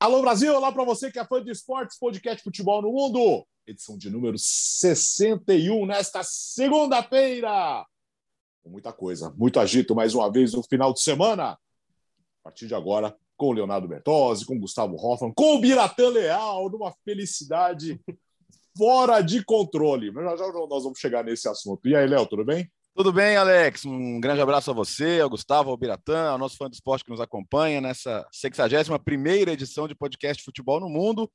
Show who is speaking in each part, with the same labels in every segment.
Speaker 1: Alô Brasil, olá para você que é fã de esportes, podcast Futebol no Mundo, edição de número 61 nesta segunda-feira. Muita coisa, muito agito mais uma vez no final de semana. A partir de agora, com o Leonardo Bertozzi, com o Gustavo Hoffman, com o Biratã Leal, numa felicidade fora de controle. Mas já, já nós vamos chegar nesse assunto. E aí, Léo, tudo bem?
Speaker 2: Tudo bem, Alex? Um grande abraço a você, ao Gustavo, ao Biratã, ao nosso fã do esporte que nos acompanha nessa 61ª edição de podcast Futebol no Mundo.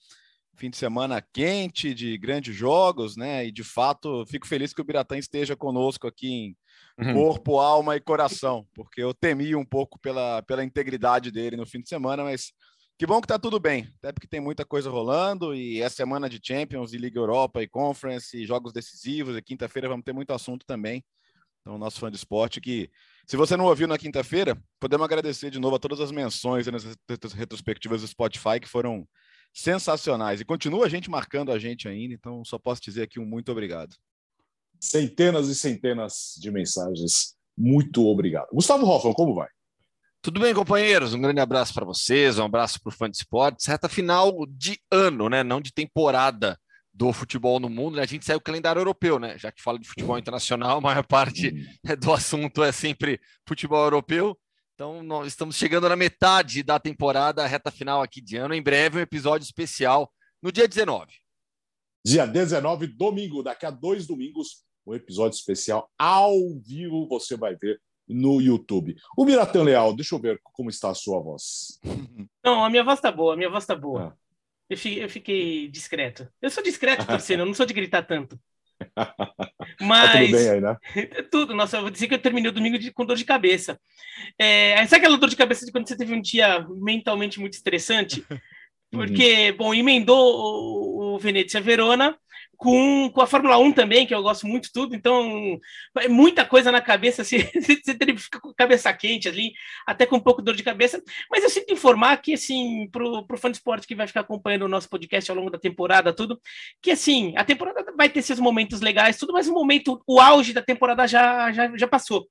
Speaker 2: Fim de semana quente, de grandes jogos, né? E, de fato, fico feliz que o Biratã esteja conosco aqui em uhum. corpo, alma e coração, porque eu temi um pouco pela, pela integridade dele no fim de semana, mas que bom que tá tudo bem, até porque tem muita coisa rolando e é semana de Champions e Liga Europa e Conference e jogos decisivos e quinta-feira vamos ter muito assunto também. Então, nosso fã de esporte que, se você não ouviu na quinta-feira, podemos agradecer de novo a todas as menções nas retrospectivas do Spotify que foram sensacionais. E continua a gente marcando a gente ainda, então só posso dizer aqui um muito obrigado.
Speaker 1: Centenas e centenas de mensagens. Muito obrigado. Gustavo Hoffman, como vai?
Speaker 3: Tudo bem, companheiros? Um grande abraço para vocês, um abraço para o fã de esportes. Reta final de ano, né? Não de temporada do futebol no mundo, né? a gente segue o calendário europeu, né? Já que fala de futebol internacional, a maior parte uhum. do assunto é sempre futebol europeu. Então, nós estamos chegando na metade da temporada, reta final aqui de ano. Em breve, um episódio especial no dia 19.
Speaker 1: Dia 19, domingo, daqui a dois domingos, um episódio especial ao vivo você vai ver no YouTube. O Miratã Leal, deixa eu ver como está a sua voz.
Speaker 4: Não, a minha voz tá boa, a minha voz tá boa. Ah. Eu fiquei, eu fiquei discreto. Eu sou discreto torcendo, eu não sou de gritar tanto. Mas. Tá tudo bem aí, né? tudo. Nossa, eu vou dizer que eu terminei o domingo de, com dor de cabeça. É, sabe aquela dor de cabeça de quando você teve um dia mentalmente muito estressante? Porque, uhum. bom, emendou o, o Venezia Verona com, com a Fórmula 1 também, que eu gosto muito tudo, então é muita coisa na cabeça, assim, você fica com a cabeça quente ali, até com um pouco de dor de cabeça, mas eu sinto informar que, assim, pro, pro fã de esporte que vai ficar acompanhando o nosso podcast ao longo da temporada, tudo, que, assim, a temporada vai ter seus momentos legais, tudo, mas o momento, o auge da temporada já, já, já passou.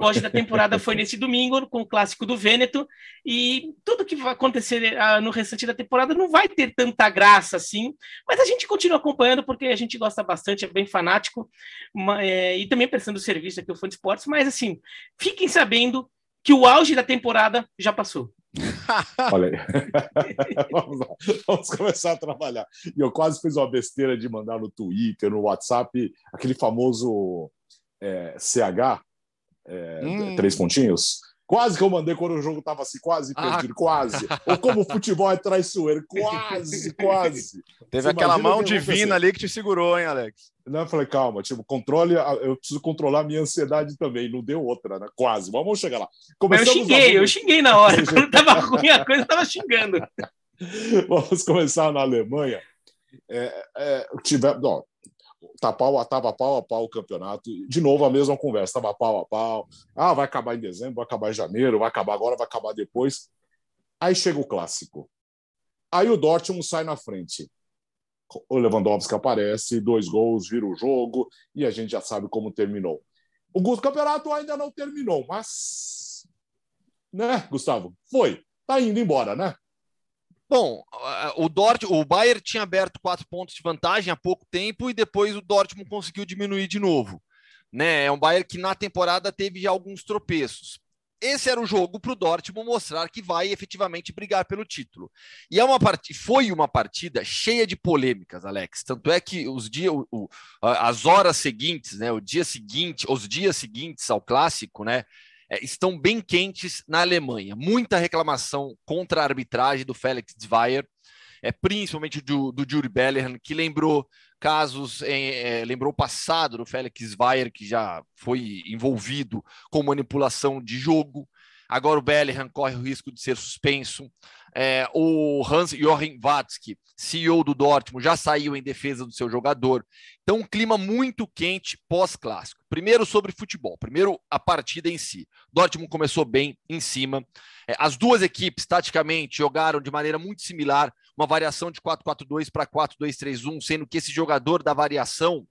Speaker 4: O auge da temporada foi nesse domingo, com o clássico do Vêneto, e tudo que vai acontecer uh, no restante da temporada não vai ter tanta graça, assim, mas a gente continua acompanhando, porque a gente gosta bastante, é bem fanático, é, e também prestando serviço aqui o Fã de Esportes, mas assim, fiquem sabendo que o auge da temporada já passou.
Speaker 1: Olha aí. vamos, vamos começar a trabalhar. E eu quase fiz uma besteira de mandar no Twitter, no WhatsApp, aquele famoso é, CH, é, hum. três pontinhos. Quase que eu mandei quando o jogo estava assim, quase ah. perdido, ah. quase. Ou como o futebol é traiçoeiro, quase, quase.
Speaker 2: Teve Você aquela mão divina ali que te segurou, hein, Alex?
Speaker 1: Não, eu falei, calma, tipo, controle, eu preciso controlar a minha ansiedade também, não deu outra, né? Quase, mas vamos chegar lá.
Speaker 4: Começamos eu xinguei, a... eu xinguei na hora, quando tava ruim a coisa, eu tava xingando.
Speaker 1: Vamos começar na Alemanha. É, é, tiver, ó, tá pau, tava pau a pau o campeonato. De novo a mesma conversa, tava pau a pau. Ah, vai acabar em dezembro, vai acabar em janeiro, vai acabar agora, vai acabar depois. Aí chega o clássico. Aí o Dortmund sai na frente. O Lewandowski aparece, dois gols, vira o jogo e a gente já sabe como terminou. O campeonato ainda não terminou, mas né, Gustavo? Foi. Tá indo embora, né?
Speaker 3: Bom, o Dort, o Bayern tinha aberto quatro pontos de vantagem há pouco tempo e depois o Dortmund conseguiu diminuir de novo. Né? É um Bayern que na temporada teve já alguns tropeços. Esse era o jogo para o Dortmund mostrar que vai efetivamente brigar pelo título. E é uma part... foi uma partida cheia de polêmicas, Alex. Tanto é que os dias, o, as horas seguintes, né, o dia seguinte, os dias seguintes ao clássico, né, é, estão bem quentes na Alemanha. Muita reclamação contra a arbitragem do Felix Zweier, é, principalmente do, do Jury Bellingham, que lembrou casos, é, lembrou o passado do Felix Zweier, que já foi envolvido com manipulação de jogo. Agora o Bellingham corre o risco de ser suspenso. É, o Hans-Joachim Watzke, CEO do Dortmund, já saiu em defesa do seu jogador. Então, um clima muito quente pós-clássico. Primeiro sobre futebol, primeiro a partida em si. Dortmund começou bem em cima. É, as duas equipes, taticamente, jogaram de maneira muito similar, uma variação de 4-4-2 para 4-2-3-1, sendo que esse jogador da variação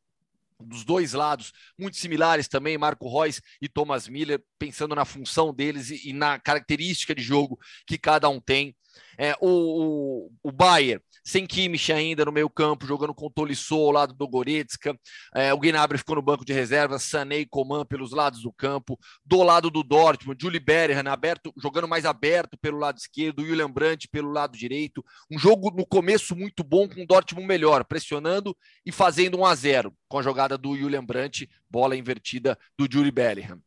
Speaker 3: dos dois lados, muito similares também, Marco Reus e Thomas Miller, pensando na função deles e, e, na característica de jogo que cada um tem. É, o, o, o Bayer, sem Kimmich ainda no meio campo, jogando com Tolisso ao lado do Goretzka. É, o Gnabry ficou no banco de reserva, Sané e Coman pelos lados do campo. Do lado do Dortmund, Julie Berhan aberto, jogando mais aberto pelo lado esquerdo, William Brandt pelo lado direito. Um jogo no começo muito bom, com o Dortmund melhor, pressionando e fazendo 1 a 0 com a jogada do William Brandt, bola invertida do Julie Bellingham.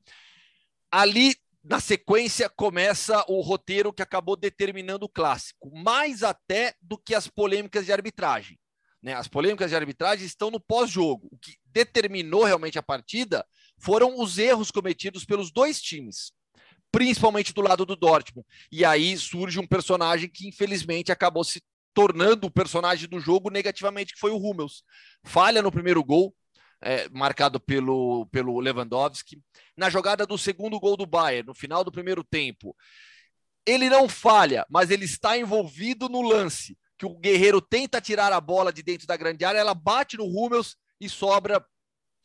Speaker 3: Ali na sequência começa o roteiro que acabou determinando o clássico, mais até do que as polêmicas de arbitragem. Né? As polêmicas de arbitragem estão no pós-jogo. O que determinou realmente a partida foram os erros cometidos pelos dois times, principalmente do lado do Dortmund. E aí surge um personagem que, infelizmente, acabou se tornando o personagem do jogo negativamente, que foi o Hummels. Falha no primeiro gol, é, marcado pelo, pelo Lewandowski. Na jogada do segundo gol do Bayern, no final do primeiro tempo, ele não falha, mas ele está envolvido no lance, que o Guerreiro tenta tirar a bola de dentro da grande área, ela bate no Hummels e sobra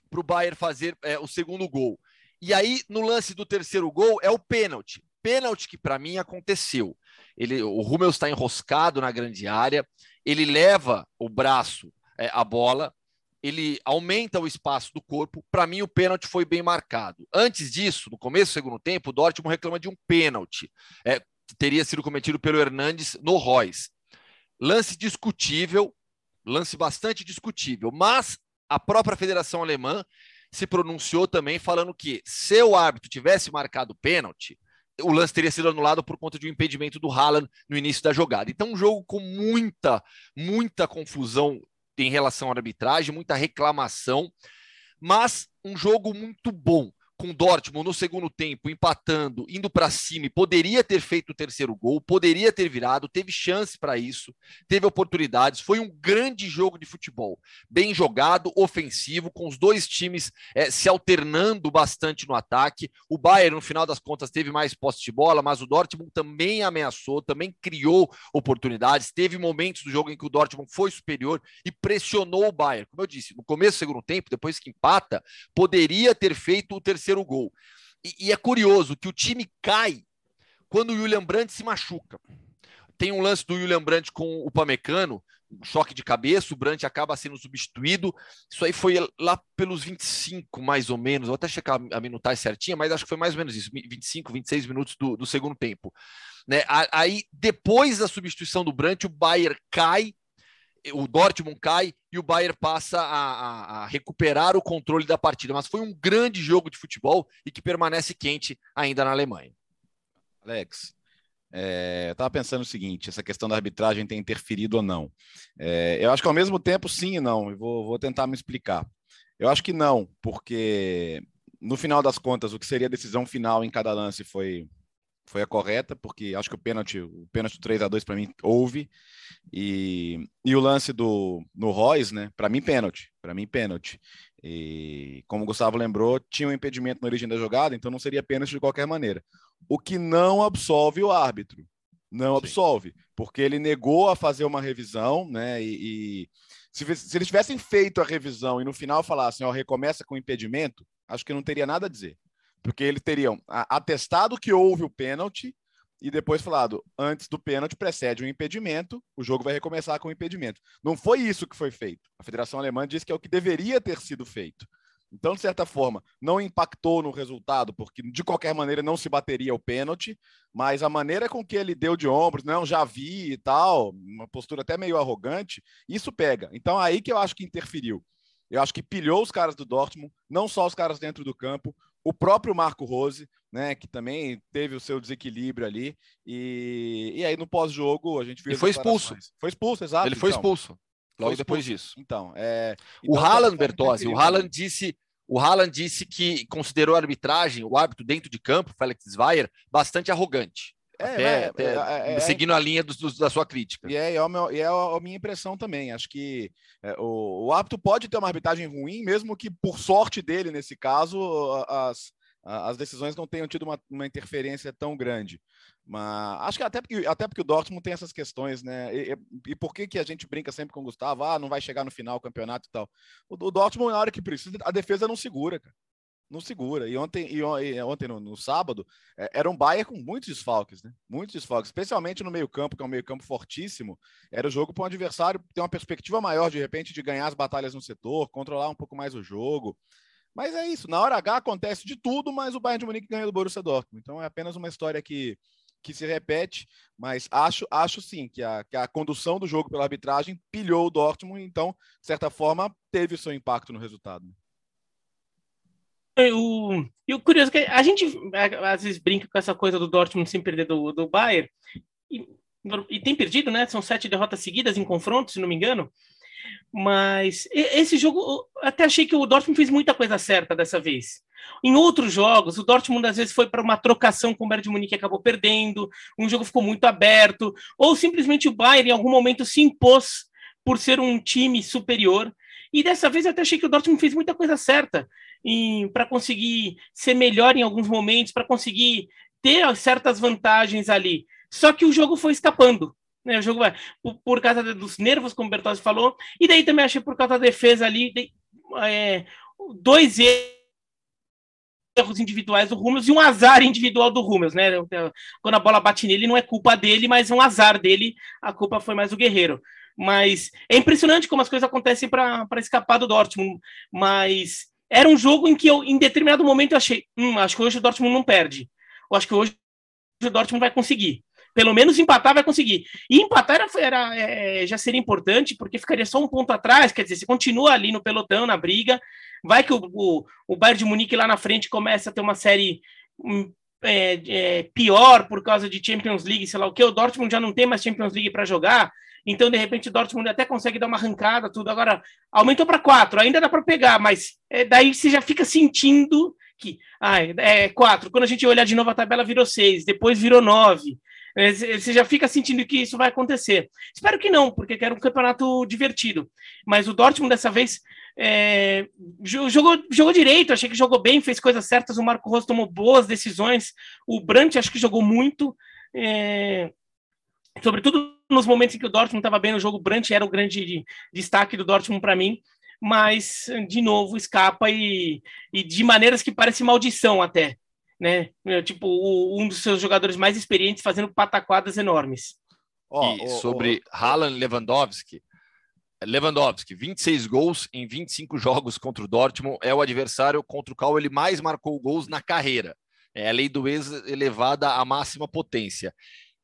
Speaker 3: para o Bayern fazer é, o segundo gol. E aí, no lance do terceiro gol, é o pênalti. Pênalti que para mim aconteceu. Ele, o Hummels está enroscado na grande área, ele leva o braço, é, a bola, ele aumenta o espaço do corpo. Para mim, o pênalti foi bem marcado. Antes disso, no começo do segundo tempo, o Dortmund reclama de um pênalti é, que teria sido cometido pelo Hernandes no Royce. Lance discutível, lance bastante discutível, mas a própria Federação Alemã se pronunciou também falando que se o árbitro tivesse marcado pênalti, o lance teria sido anulado por conta de um impedimento do Haaland no início da jogada. Então, um jogo com muita, muita confusão em relação à arbitragem, muita reclamação, mas um jogo muito bom com Dortmund no segundo tempo, empatando, indo para cima, poderia ter feito o terceiro gol, poderia ter virado, teve chance para isso, teve oportunidades. Foi um grande jogo de futebol, bem jogado, ofensivo, com os dois times é, se alternando bastante no ataque. O Bayern, no final das contas, teve mais posse de bola, mas o Dortmund também ameaçou, também criou oportunidades. Teve momentos do jogo em que o Dortmund foi superior e pressionou o Bayern. Como eu disse, no começo do segundo tempo, depois que empata, poderia ter feito o terceiro terceiro gol. E, e é curioso que o time cai quando o William Brandt se machuca. Tem um lance do William Brandt com o Pamecano, um choque de cabeça, o Brandt acaba sendo substituído. Isso aí foi lá pelos 25, mais ou menos. Vou até checar a minutagem certinha, mas acho que foi mais ou menos isso, 25, 26 minutos do, do segundo tempo. Né? Aí, depois da substituição do Brandt, o Bayer cai o Dortmund cai e o Bayern passa a, a, a, recuperar o controle da partida. Mas foi um grande jogo de futebol e que permanece quente ainda na Alemanha.
Speaker 2: Alex, é, eu estava pensando o seguinte: essa questão da arbitragem tem interferido ou não. É, eu acho que ao mesmo tempo sim e não. Eu vou, vou tentar me explicar. Eu acho que não, porque no final das contas, o que seria a decisão final em cada lance foi foi a correta, porque acho que o pênalti, o pênalti 3 a 2 para mim houve. E, e o lance do no Royce, né? Para mim pênalti, para mim pênalti. E como o Gustavo lembrou, tinha um impedimento na origem da jogada, então não seria pênalti de qualquer maneira. O que não absolve o árbitro. Não Sim. absolve, porque ele negou a fazer uma revisão, né? E, e se, se eles tivessem feito a revisão e no final falassem, ó, recomeça com impedimento, acho que não teria nada a dizer porque eles teriam atestado que houve o pênalti e depois falado, antes do pênalti precede um impedimento, o jogo vai recomeçar com o impedimento. Não foi isso que foi feito. A Federação Alemã disse que é o que deveria ter sido feito. Então, de certa forma, não impactou no resultado, porque de qualquer maneira não se bateria o pênalti, mas a maneira com que ele deu de ombros, não, já vi e tal, uma postura até meio arrogante, isso pega. Então, aí que eu acho que interferiu. Eu acho que pilhou os caras do Dortmund, não só os caras dentro do campo, o próprio Marco Rose, né, que também teve o seu desequilíbrio ali. E, e aí no pós-jogo a gente viu.
Speaker 3: Ele foi expulso.
Speaker 2: Foi expulso, exato.
Speaker 3: Ele foi então. expulso. Logo foi depois disso.
Speaker 2: Então, é...
Speaker 3: o então, Haaland, Bertozzi, o Haaland disse. O Haaland disse que considerou a arbitragem, o árbitro dentro de campo, Felix Zweier, bastante arrogante. É, até, é, até, é, é, seguindo a linha do, do, da sua crítica.
Speaker 2: E é, é, meu, é, a minha impressão também. Acho que o, o árbitro pode ter uma arbitragem ruim, mesmo que, por sorte dele, nesse caso, as, as decisões não tenham tido uma, uma interferência tão grande. Mas acho que até porque, até porque o Dortmund tem essas questões, né? E, e, por que, que a gente brinca sempre com o Gustavo? Ah, não vai chegar no final o campeonato e tal. O, o Dortmund, na hora que precisa, a defesa não segura, cara. não segura. E ontem, e, ontem no, no sábado, é, era um Bayern com muitos desfalques, né? Muitos desfalques, especialmente no meio-campo, que é um meio-campo fortíssimo. Era o jogo para um adversário ter uma perspectiva maior, de repente, de ganhar as batalhas no setor, controlar um pouco mais o jogo. Mas é isso, na hora H acontece de tudo, mas o Bayern de Munique ganha do Borussia Dortmund. Então é apenas uma história que, que se repete, mas acho, acho sim que a, que a condução do jogo pela arbitragem pilhou o Dortmund, então, de certa forma, teve o seu impacto no resultado.
Speaker 4: O, e o curioso é que a gente às vezes brinca com essa coisa do Dortmund sem perder do, do Bayern, e, e tem perdido, né? São sete derrotas seguidas em confronto, se não me engano. Mas esse jogo, até achei que o Dortmund fez muita coisa certa dessa vez. Em outros jogos, o Dortmund às vezes foi para uma trocação com o Bayern de Munique e acabou perdendo, um jogo ficou muito aberto, ou simplesmente o Bayern em algum momento se impôs por ser um time superior. E dessa vez eu até achei que o Dortmund fez muita coisa certa para conseguir ser melhor em alguns momentos, para conseguir ter certas vantagens ali. Só que o jogo foi escapando. Né? O jogo vai por, por causa dos nervos, como o Bertozzi falou, e daí também achei por causa da defesa ali, de, é, dois erros individuais do Rúmeus e um azar individual do Rúmeus, né? Quando a bola bate nele, não é culpa dele, mas um azar dele, a culpa foi mais do Guerreiro. Mas é impressionante como as coisas acontecem para escapar do Dortmund. Mas era um jogo em que eu, em determinado momento, achei, hum, acho que hoje o Dortmund não perde. Eu acho que hoje o Dortmund vai conseguir. Pelo menos empatar vai conseguir. E empatar era, era é, já seria importante, porque ficaria só um ponto atrás, quer dizer, você continua ali no pelotão, na briga, vai que o, o, o Bayern de Munique lá na frente começa a ter uma série hum, é, é, pior por causa de Champions League, sei lá o que, o Dortmund já não tem mais Champions League para jogar, então, de repente, o Dortmund até consegue dar uma arrancada, tudo. Agora, aumentou para quatro, ainda dá para pegar, mas é, daí você já fica sentindo que ah, é quatro. Quando a gente olhar de novo a tabela, virou seis, depois virou nove. É, você já fica sentindo que isso vai acontecer. Espero que não, porque quero um campeonato divertido. Mas o Dortmund dessa vez é, jogou, jogou direito, achei que jogou bem, fez coisas certas. O Marco Rose tomou boas decisões. O Brandt acho que jogou muito. É, sobretudo nos momentos em que o Dortmund estava bem no jogo, o Brandt era o grande destaque do Dortmund para mim, mas de novo escapa e, e de maneiras que parece maldição até, né? Tipo, o, um dos seus jogadores mais experientes fazendo pataquadas enormes.
Speaker 3: Oh, e oh, sobre oh, Haaland Lewandowski, Lewandowski, 26 gols em 25 jogos contra o Dortmund, é o adversário contra o qual ele mais marcou gols na carreira. É a lei do ex elevada à máxima potência.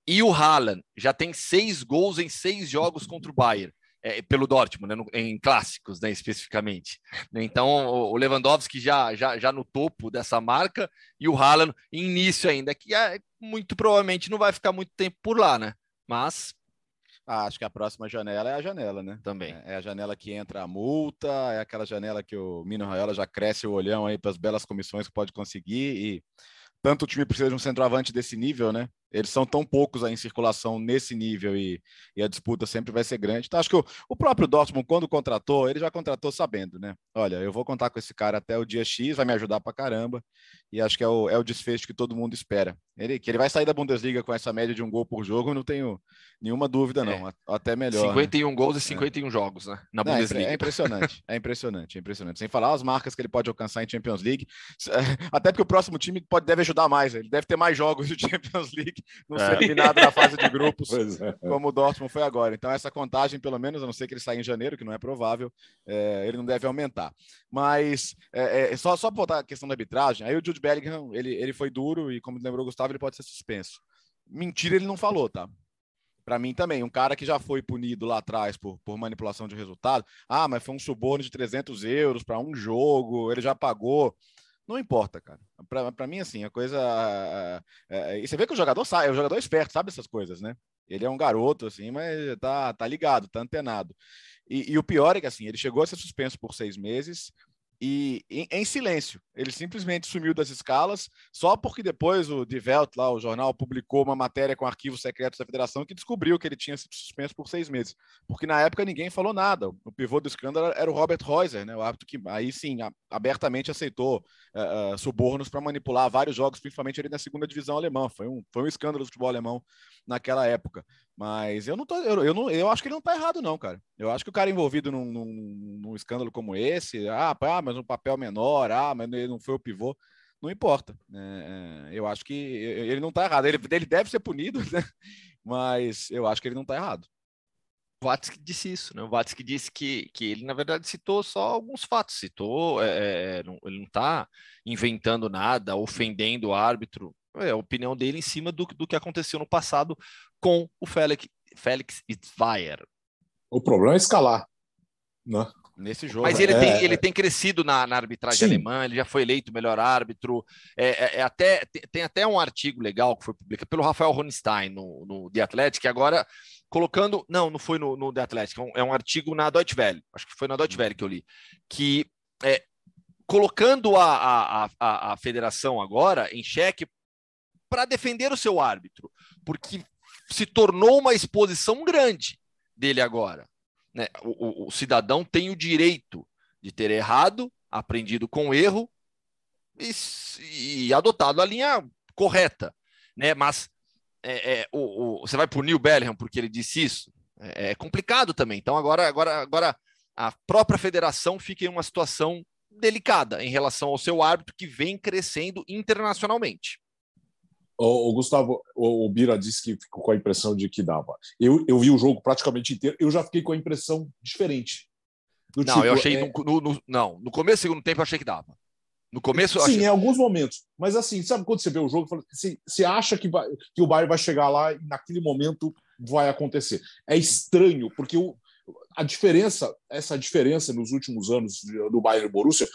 Speaker 3: E o Haaland já tem seis gols em seis jogos contra o Bayern. É, pelo Dortmund, né, em clássicos, né, especificamente. Então, o Lewandowski já, já, já no topo dessa marca e o Haaland em início ainda, que é, muito provavelmente não vai ficar muito tempo por lá, né? Mas
Speaker 2: ah, acho que a próxima janela é a janela, né?
Speaker 3: Também.
Speaker 2: É, é a janela que entra a multa, é aquela janela que o Mino Raiola já cresce o olhão aí para as belas comissões que pode conseguir e tanto o time precisa de um centroavante desse nível, né? Eles são tão poucos aí em circulação nesse nível e, e a disputa sempre vai ser grande. Então, acho que o, o, próprio Dortmund, quando contratou, ele já contratou sabendo, né? Olha, eu vou contar com esse cara até o dia X, vai me ajudar pra caramba. E acho que é o, é o desfecho que todo mundo espera. Ele, que ele vai sair da Bundesliga com essa média de um gol por jogo, não tenho nenhuma dúvida, não. É. Até melhor.
Speaker 3: 51 né? gols e 51 é. jogos, né?
Speaker 2: Na não, é Bundesliga. É impressionante, é impressionante, é impressionante. Sem falar as marcas que ele pode alcançar em Champions League. Até porque o próximo time pode, deve ajudar mais. Ele deve ter mais jogos de Champions League. Não é. ser eliminado na fase de grupos, é. como o Dortmund foi agora. Então, essa contagem, pelo menos, a não ser que ele saia em janeiro, que não é provável, é, ele não deve aumentar. Mas, é, é só, só botar a questão da arbitragem, aí o Jude Bellingham, ele, ele foi duro e, como lembrou o Gustavo, ele pode ser suspenso. Mentira, ele não falou, tá? Para mim também, um cara que já foi punido lá atrás por, por manipulação de resultado. Ah, mas foi um suborno de 300 euros para um jogo, ele já pagou. Não importa, cara. Para mim, assim, a coisa. É, e você vê que o jogador sabe, o jogador é esperto, sabe essas coisas, né? Ele é um garoto, assim, mas tá, tá ligado, tá antenado. E, e o pior é que, assim, ele chegou a ser suspenso por seis meses, e em, em, silêncio. Ele simplesmente sumiu das escalas, só porque depois o Die Welt, lá, o jornal, publicou uma matéria com arquivos secretos da federação que descobriu que ele tinha sido suspenso por seis meses. Porque na época ninguém falou nada. O pivô do escândalo era o Robert Reuser, né, o árbitro que aí sim abertamente aceitou uh, uh, subornos para manipular vários jogos, principalmente ali na segunda divisão alemã. Foi um, foi um escândalo do futebol alemão naquela época. Mas eu não tô, eu, eu, não, eu acho que ele não tá errado, não, cara. Eu acho que o cara envolvido num, num, num escândalo como esse, ah, mas um papel menor, ah, mas ele não foi o pivô, não importa. É, é eu acho que ele não tá errado. Ele, ele deve ser punido, né? Mas eu acho que ele não tá errado.
Speaker 3: O Vatsky disse isso, né? O Vatsky disse que, que ele, na verdade, citou só alguns fatos, citou, é, é não, ele não está inventando nada, ofendendo o árbitro, é a opinião dele em cima do, do que aconteceu no passado com o Félix, Félix Zweier.
Speaker 1: O problema é escalar, né?
Speaker 3: Nesse jogo. Mas ele, é, tem, ele tem crescido na, na arbitragem sim. alemã, ele já foi eleito melhor árbitro. É, é, é até, tem, tem, até um artigo legal que foi publicado pelo Rafael Ronstein no, no The Athletic, agora colocando. Não, não foi no, no The Athletic, é um, é um, artigo na Deutsche Welle, acho que foi na Deutsche Welle que eu li, que é, colocando a, a, a, a federação agora em xeque para defender o seu árbitro, porque se tornou uma exposição grande dele agora. Né? O, o, o cidadão tem o direito de ter errado, aprendido com erro e, e adotado a linha correta. Né? Mas é, é, o, você vai punir o Bellingham porque ele disse isso? É, é, complicado também. Então agora, agora, agora a própria federação fica em uma situação delicada em relação ao seu árbitro que vem crescendo internacionalmente.
Speaker 1: O, o Gustavo, o, o, Bira disse que ficou com a impressão de que dava. Eu, eu vi o jogo praticamente inteiro, eu já fiquei com a impressão diferente.
Speaker 3: não, tipo, eu achei. É... No, no, não, no começo do segundo tempo eu achei que dava. No começo,
Speaker 1: Sim,
Speaker 3: achei...
Speaker 1: em alguns momentos. Mas assim, sabe quando você vê o jogo, você, você acha que, vai, que o Bayern vai chegar lá e naquele momento vai acontecer. É estranho, porque o, a diferença, essa diferença nos últimos anos do Bayern e Borussia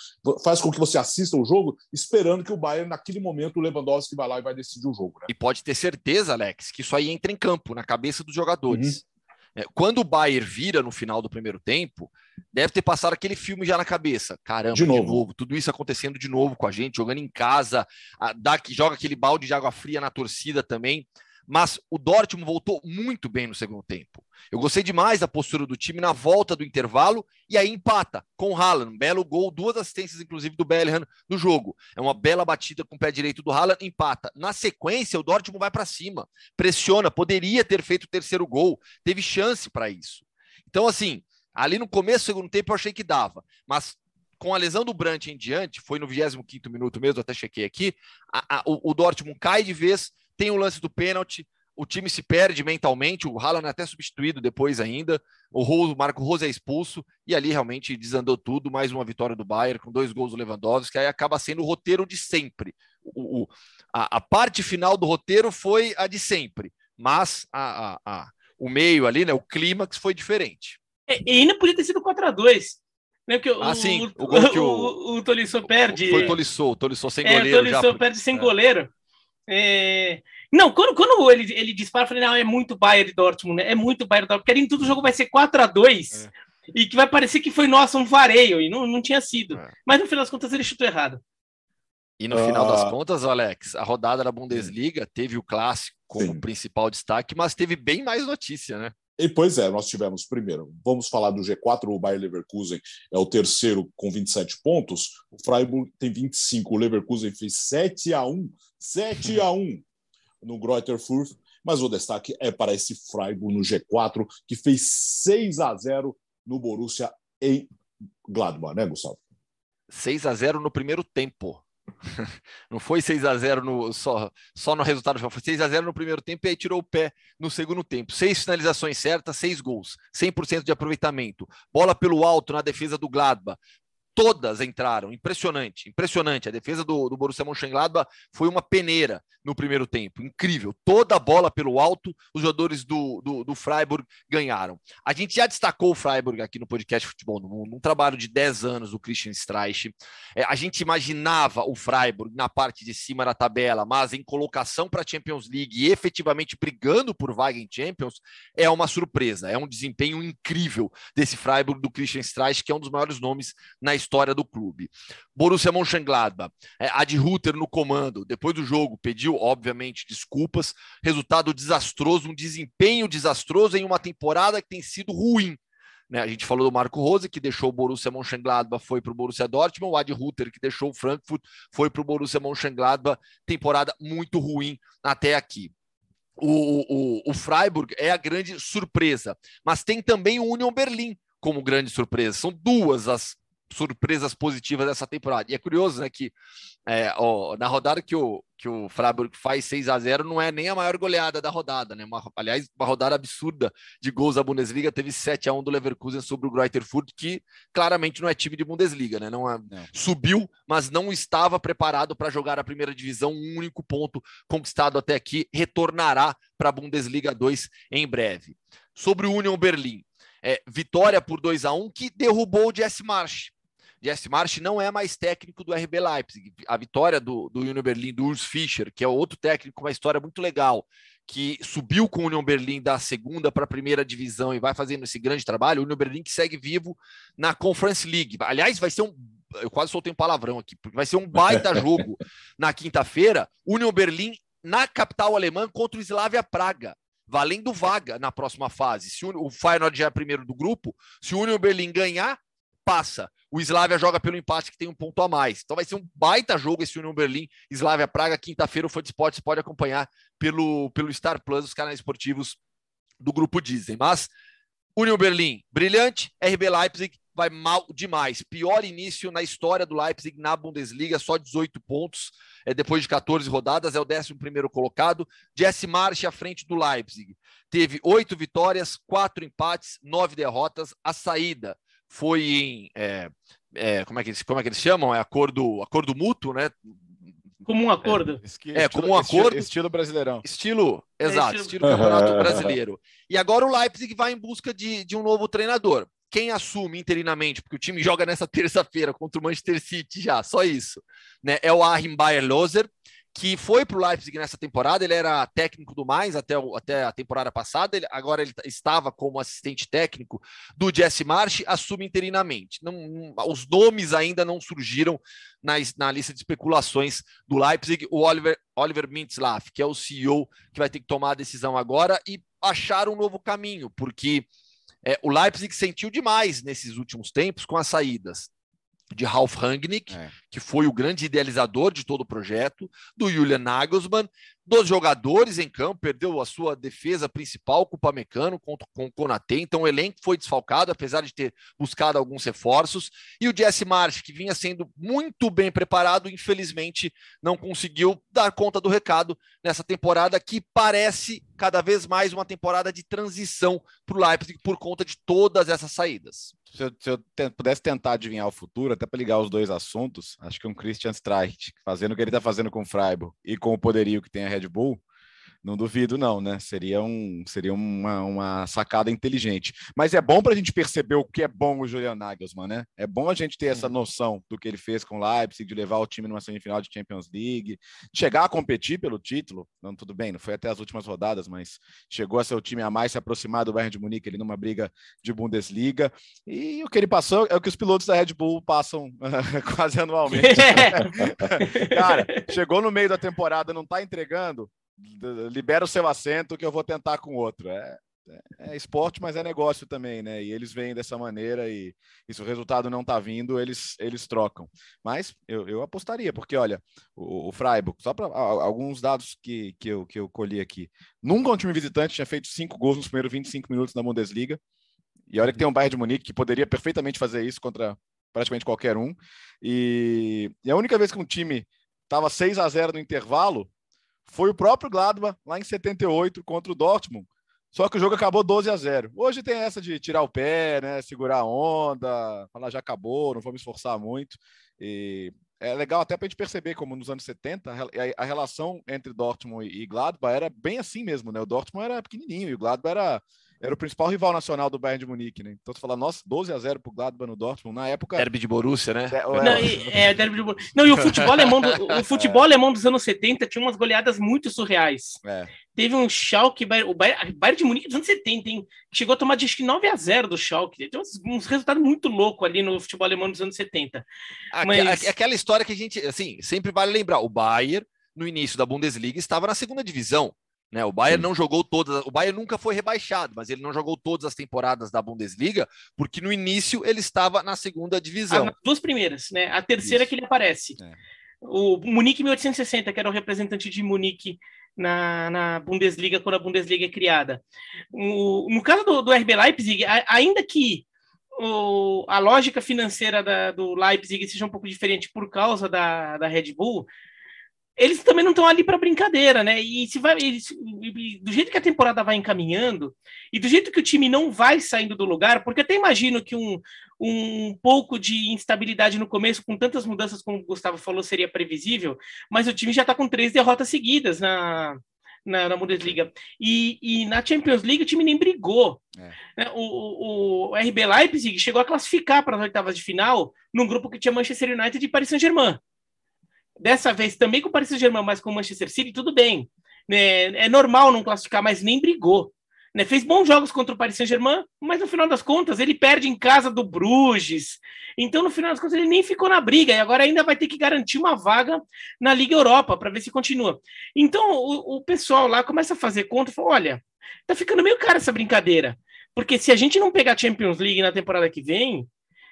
Speaker 1: faz com que você assista o jogo esperando que o Bayern, naquele momento, o Lewandowski vai lá e vai decidir o jogo. Né?
Speaker 3: E pode ter certeza, Alex, que isso aí entra em campo, na cabeça dos jogadores. Uhum. É, quando o Bayern vira no final do primeiro tempo, deve ter passado aquele filme já na cabeça. Caramba, de novo, de novo tudo isso acontecendo de novo com a gente, jogando em casa, a, dá, joga aquele balde de água fria na torcida também mas o Dortmund voltou muito bem no segundo tempo. Eu gostei demais da postura do time na volta do intervalo e aí empata com o Haaland. Belo gol, duas assistências, inclusive, do Bellingham no jogo. É uma bela batida com o pé direito do Haaland, empata. Na sequência, o Dortmund vai para cima, pressiona, poderia ter feito o terceiro gol, teve chance para isso. Então, assim, ali no começo do segundo tempo eu achei que dava, mas com a lesão do Brandt em diante, foi no 25 minuto mesmo, até chequei aqui, a, a, o, o Dortmund cai de vez, tem o lance do pênalti, o time se perde mentalmente, o Haaland é até substituído depois ainda, o, Rose, o Marco Rose é expulso, e ali realmente desandou tudo, mais uma vitória do Bayern, com dois gols do Lewandowski, que aí acaba sendo o roteiro de sempre. O, o a, a, parte final do roteiro foi a de sempre, mas a, a, a o meio ali, né, o clímax foi diferente.
Speaker 4: É, e ainda podia ter sido 4x2. Né, porque
Speaker 3: ah, o, sim,
Speaker 4: o, o, gol que o, o, o Tolisso perde.
Speaker 3: Foi Tolisso, o Tolisso sem é, goleiro.
Speaker 4: O Tolisso já, perde sem é. goleiro. É... Não, quando, quando ele, ele dispara, eu falei, não, é muito Bayern Dortmund, né? É muito Bayern Dortmund, porque ali em tudo o jogo vai ser 4 a 2 é. e que vai parecer que foi, nossa, um vareio, e não, não tinha sido. É. Mas no final das contas ele chutou errado.
Speaker 3: E no final das ah. contas, Alex, a rodada da Bundesliga teve o clássico como Sim. principal destaque, mas teve bem mais notícia, né?
Speaker 1: E, pois é, nós tivemos primeiro, vamos falar do G4, o Bayer Leverkusen é o terceiro com 27 pontos, o Freiburg tem 25, o Leverkusen fez 7 a 1 7 a 1 no Greuther Fürth, mas o destaque é para esse Freiburg no G4, que fez 6 a 0 no Borussia em Gladbach, né, Gustavo?
Speaker 3: 6 a 0 no primeiro tempo. Não foi 6 a 0 no, só, só no resultado, foi 6 a 0 no primeiro tempo e aí tirou o pé no segundo tempo. Seis finalizações certas, seis gols, 100% de aproveitamento. Bola pelo alto na defesa do Gladbach todas entraram. Impressionante, impressionante. A defesa do, do Borussia Mönchengladbach foi uma peneira no primeiro tempo. Incrível. Toda a bola pelo alto, os jogadores do, do, do, Freiburg ganharam. A gente já destacou o Freiburg aqui no podcast Futebol no Mundo, um trabalho de 10 anos do Christian Streich. É, a gente imaginava o Freiburg na parte de cima da tabela, mas em colocação para a Champions League e efetivamente brigando por vaga em Champions, é uma surpresa. É um desempenho incrível desse Freiburg do Christian Streich, que é um dos maiores nomes na história história do clube. Borussia Mönchengladbach, é, Ad Ruther no comando, depois do jogo pediu, obviamente, desculpas, resultado desastroso, um desempenho desastroso em uma temporada que tem sido ruim. Né, a gente falou do Marco Rose, que deixou o Borussia Mönchengladbach, foi para o Borussia Dortmund, o Ad Ruther, que deixou o Frankfurt, foi para o Borussia Mönchengladbach, temporada muito ruim até aqui. o, o, o Freiburg é a grande surpresa, mas tem também o Union Berlim como grande surpresa. São duas as surpresas positivas dessa temporada. E é curioso, né, que é, ó, na rodada que o, que o Freiburg faz 6 a 0 não é nem a maior goleada da rodada, né? Uma, aliás, uma rodada absurda de gols da Bundesliga, teve 7 a 1 do Leverkusen sobre o Greuther Fürth, que claramente não é time de Bundesliga, né? Não é, é. subiu, mas não estava preparado para jogar a primeira divisão, um único ponto conquistado até aqui, retornará para a Bundesliga 2 em breve. Sobre o Union Berlim, é, vitória por 2 a 1 que derrubou o Jesse March Jesse March não é mais técnico do RB Leipzig. A vitória do, do Union Berlin, do Urs Fischer, que é outro técnico com uma história muito legal, que subiu com o Union Berlin da segunda para a primeira divisão e vai fazendo esse grande trabalho. O Union Berlin que segue vivo na Conference League. Aliás, vai ser um. Eu quase soltei um palavrão aqui, porque vai ser um baita jogo na quinta-feira. Union Berlin na capital alemã contra o Slavia Praga valendo vaga na próxima fase. Se o, o Feyenoord já é primeiro do grupo, se o Union Berlin ganhar, passa. O Slavia joga pelo empate que tem um ponto a mais. Então vai ser um baita jogo esse União Berlim, Slavia Praga, quinta-feira o Fã de Esportes pode acompanhar pelo, pelo Star Plus, os canais esportivos do grupo Disney. Mas União Berlim, brilhante, RB Leipzig vai mal demais. Pior início na história do Leipzig na Bundesliga, só 18 pontos é, depois de 14 rodadas, é o 11 colocado. Jesse March à frente do Leipzig. Teve oito vitórias, quatro empates, nove derrotas. A saída foi em. É, é, como, é que eles, como é que eles chamam? É acordo, acordo mútuo, né?
Speaker 4: Como um acordo.
Speaker 3: É, é como um acordo.
Speaker 2: Estilo, estilo brasileirão.
Speaker 3: Estilo, exato, é, estilo, estilo campeonato brasileiro. E agora o Leipzig vai em busca de, de um novo treinador. Quem assume interinamente, porque o time joga nessa terça-feira contra o Manchester City já, só isso, né? É o Achim Bayer-Loser, que foi para o Leipzig nessa temporada. Ele era técnico do mais até, o, até a temporada passada. Ele, agora ele estava como assistente técnico do Jesse March, assume interinamente. Não, os nomes ainda não surgiram na, na lista de especulações do Leipzig. O Oliver, Oliver Mintzlaff, que é o CEO, que vai ter que tomar a decisão agora e achar um novo caminho, porque é, o Leipzig sentiu demais nesses últimos tempos com as saídas de Ralf Rangnick, é. Que foi o grande idealizador de todo o projeto, do Julian Nagelsmann, dos jogadores em campo, perdeu a sua defesa principal com o Pamecano, com, com o Konatê, então o elenco foi desfalcado, apesar de ter buscado alguns reforços, e o Jesse March, que vinha sendo muito bem preparado, infelizmente não conseguiu dar conta do recado nessa temporada, que parece cada vez mais uma temporada de transição para o Leipzig por conta de todas essas saídas.
Speaker 2: Se eu, se eu pudesse tentar adivinhar o futuro, até para ligar os dois assuntos, acho que um Christian Streich, fazendo o que ele está fazendo com o Freiburg e com o poderio que tem a Red Bull, não duvido, não, né? Seria, um, seria uma, uma sacada inteligente. Mas é bom para a gente perceber o que é bom o Julian Nagelsmann, né? É bom a gente ter essa noção do que ele fez com o Leipzig, de levar o time numa semifinal de Champions League, chegar a competir pelo título. Não, tudo bem, não foi até as últimas rodadas, mas chegou a ser o time a mais se aproximar do Bayern de Munique ali numa briga de Bundesliga. E o que ele passou é o que os pilotos da Red Bull passam quase anualmente. Cara, chegou no meio da temporada, não está entregando libera o seu assento que eu vou tentar com outro. É, é, é, esporte, mas é negócio também, né? E eles vêm dessa maneira e, e se o resultado não tá vindo, eles, eles trocam. Mas eu, eu apostaria, porque olha, o, o Freiburg, só para alguns dados que, que, eu, que eu colhi aqui. Nunca um time visitante tinha feito cinco gols nos primeiros 25 minutos na Bundesliga. E olha que tem um Bayern de Munique que poderia perfeitamente fazer isso contra praticamente qualquer um. E, e a única vez que um time estava 6 a 0 no intervalo foi o próprio Gladbach lá em 78 contra o Dortmund. Só que o jogo acabou 12 a 0. Hoje tem essa de tirar o pé, né, segurar a onda, falar já acabou, não me esforçar muito. E é legal até para a gente perceber como nos anos 70 a, relação entre Dortmund e Gladbach era bem assim mesmo, né? O Dortmund era pequenininho e o Gladbach era era o principal rival nacional do Bayern de Munique, né? Então você fala, nossa, 12 a 0 pro Gladbach no Dortmund, na época...
Speaker 3: Derby de Borussia, né?
Speaker 4: É, não, e, é, derby de Borussia. Não, e o futebol alemão, do, o futebol alemão dos anos 70 tinha umas goleadas muito surreais. É. Teve um Schalke, o Bayern, Bayern de Munique dos anos 70, hein? Chegou a tomar, acho que 9 a 0 do Schalke. Tem uns, uns resultados muito loucos ali no futebol alemão dos anos 70.
Speaker 3: Mas... Aquela história que a gente, assim, sempre vale lembrar, o Bayern, no início da Bundesliga, estava na segunda divisão. Né? O Bayern Sim. não jogou todas, o Bayern nunca foi rebaixado, mas ele não jogou todas as temporadas da Bundesliga, porque no início ele estava na segunda divisão.
Speaker 4: As duas primeiras, né? A terceira Isso. que ele aparece. É. O Munique 1860, que era o representante de Munique na, na Bundesliga quando a Bundesliga é criada. O, no caso do, do RB Leipzig, a, ainda que o, a lógica financeira da, do Leipzig seja um pouco diferente por causa da, da Red Bull, eles também não estão ali para brincadeira, né? E se vai, eles, do jeito que a temporada vai encaminhando e do jeito que o time não vai saindo do lugar, porque até imagino que um, um pouco de instabilidade no começo, com tantas mudanças como o Gustavo falou, seria previsível, mas o time já está com três derrotas seguidas na, na, na Bundesliga. E, e, na Champions League o time nem brigou. É. Né? O, o, o, RB Leipzig chegou a classificar para as oitavas de final num grupo que tinha Manchester United e Paris Saint-Germain. Dessa vez também com o Paris Saint-Germain, mas com o Manchester City, tudo bem. É, é normal não classificar, mas nem brigou. Né? Fez bons jogos contra o Paris Saint-Germain, mas no final das contas ele perde em casa do Bruges. Então, no final das contas, ele nem ficou na briga e agora ainda vai ter que garantir uma vaga na Liga Europa para ver se continua. Então, o, o, pessoal lá começa a fazer conta e fala: olha, tá ficando meio cara essa brincadeira. Porque se a gente não pegar Champions League na temporada que vem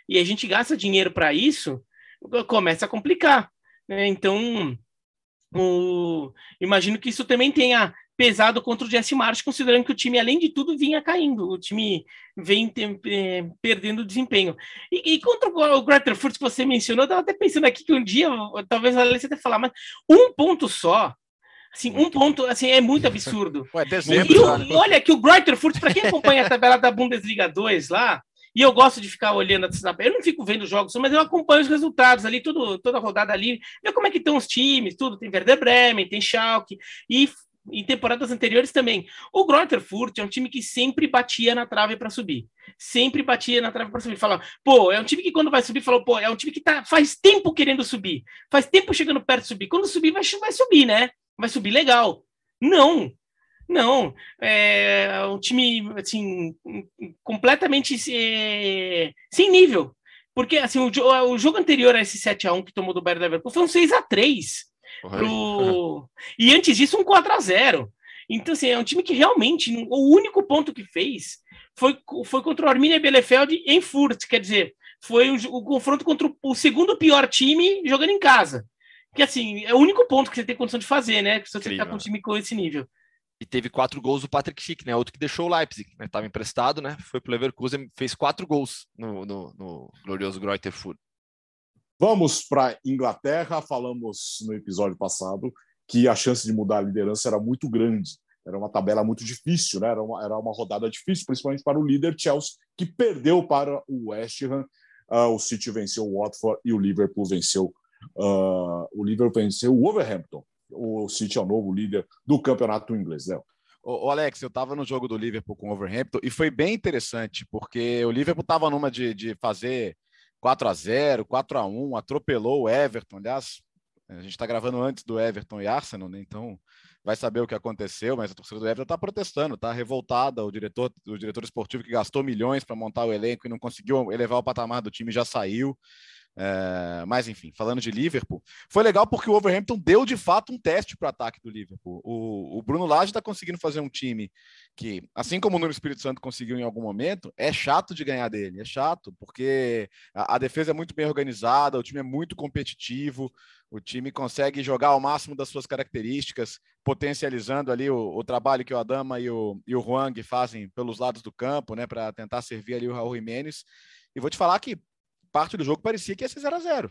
Speaker 4: e a gente gasta dinheiro para isso, começa a complicar. Né? Então, o... imagino que isso também tenha pesado contra o Jesse March, considerando que o time, além de tudo, vinha caindo. O time vem é, perdendo desempenho. E, e, contra o Greater Furt, que você mencionou, eu estava até pensando aqui que um dia, talvez a Alessia até falar, mas um ponto só. Assim, um ponto, assim, é muito absurdo.
Speaker 2: Ué, dezembro,
Speaker 4: e, o, e olha que o Greater Furt, para quem acompanha a tabela da Bundesliga 2 lá, e eu gosto de ficar olhando Eu não fico vendo jogos, mas eu acompanho os resultados ali, tudo, toda rodada ali, ver como é que estão os times, tudo. Tem Werder Bremen, tem Schalke, e em temporadas anteriores também. O Greuther Furt é um time que sempre batia na trave para subir. Sempre batia na trave para subir. Fala, pô, é um time que quando vai subir, falou, pô, é um time que tá, faz tempo querendo subir. Faz tempo chegando perto de subir. Quando subir, vai, vai subir, né? Vai subir legal. Não. Não. É um time, assim, completamente é, sem nível. Porque, assim, o, o, jogo anterior a esse 7x1 que tomou do Bayern Leverkusen foi um 6x3 Pro... E antes disso, um 4 a 0 Então, assim, é um time que realmente, o único ponto que fez foi, foi contra o Arminia Bielefeld em Furt, quer dizer, foi o, o confronto contra o, o, segundo pior time jogando em casa. Que, assim, é o único ponto que você tem condição de fazer, né? Se você está com um time com esse nível.
Speaker 3: E teve quatro gols do Patrick Schick, né? Outro que deixou o Leipzig, né? Tava emprestado, né? Foi pro Leverkusen, fez quatro gols no, no, no glorioso Greuther.
Speaker 1: Vamos para Inglaterra. Falamos no episódio passado que a chance de mudar a liderança era muito grande. Era uma tabela muito difícil, né? era, uma, era uma rodada difícil, principalmente para o líder Chelsea, que perdeu para o West Ham. Uh, o City venceu o Watford e o Liverpool venceu uh, o Liverpool venceu o Wolverhampton. O City é o novo líder do campeonato inglês, né?
Speaker 2: Ô, Alex, eu estava no jogo do Liverpool com o Wolverhampton e foi bem interessante, porque o Liverpool estava numa de, de fazer 4 a 0 4 a 1 atropelou o Everton. Aliás, a gente está gravando antes do Everton e Arsenal, né? então vai saber o que aconteceu, mas a torcida do Everton está protestando, está revoltada. O diretor, o diretor esportivo que gastou milhões para montar o elenco e não conseguiu elevar o patamar do time já saiu. É, mas enfim, falando de Liverpool, foi legal porque o Overhampton deu de fato um teste para o ataque do Liverpool. O, o Bruno Lage está conseguindo fazer um time que, assim como o Nuno Espírito Santo conseguiu em algum momento, é chato de ganhar dele. É chato porque a, a defesa é muito bem organizada, o time é muito competitivo, o time consegue jogar ao máximo das suas características, potencializando ali o, o trabalho que o Adama e o, e o Huang fazem pelos lados do campo, né, para tentar servir ali o Raul Jimenez. E vou te falar que parte do jogo parecia que ia ser 0 a 0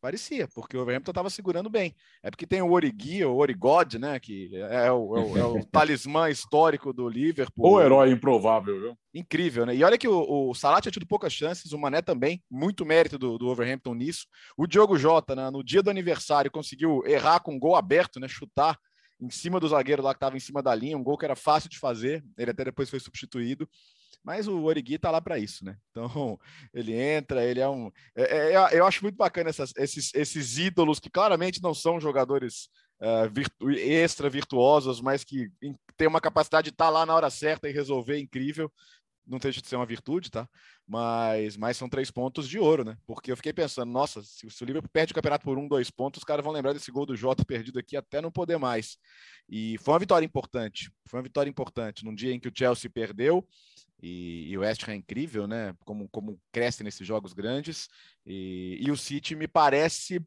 Speaker 2: Parecia, porque o Overhampton estava segurando bem. É porque tem o Origi, o Origod, né? Que é o, é o, é o talismã histórico do Liverpool.
Speaker 1: O herói improvável, viu?
Speaker 2: Incrível, né? E olha que o, o Salah tinha tido poucas chances, o Mané também, muito mérito do, do Overhampton nisso. O Diogo Jota, né, no dia do aniversário, conseguiu errar com um gol aberto, né? Chutar em cima do zagueiro lá que estava em cima da linha, um gol que era fácil de fazer. Ele até depois foi substituído. Mas o Origi tá lá para isso, né? Então, ele entra, ele é um. É, é, eu acho muito bacana essas, esses, esses ídolos que claramente não são jogadores uh, virtu extra virtuosos, mas que têm uma capacidade de estar tá lá na hora certa e resolver incrível. Não deixa de ser uma virtude, tá? Mas, mas são três pontos de ouro, né? Porque eu fiquei pensando, nossa, se, se o Liverpool perde o campeonato por um, dois pontos, os caras vão lembrar desse gol do Jota perdido aqui até não poder mais. E foi uma vitória importante. Foi uma vitória importante. Num dia em que o Chelsea perdeu, e, e, o West Ham é incrível, né? Como, como cresce nesses jogos grandes. E, e, o City me parece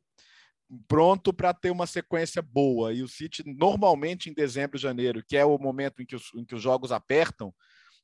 Speaker 2: pronto para ter uma sequência boa. E o City, normalmente em dezembro, janeiro, que é o momento em que os, em que os jogos apertam,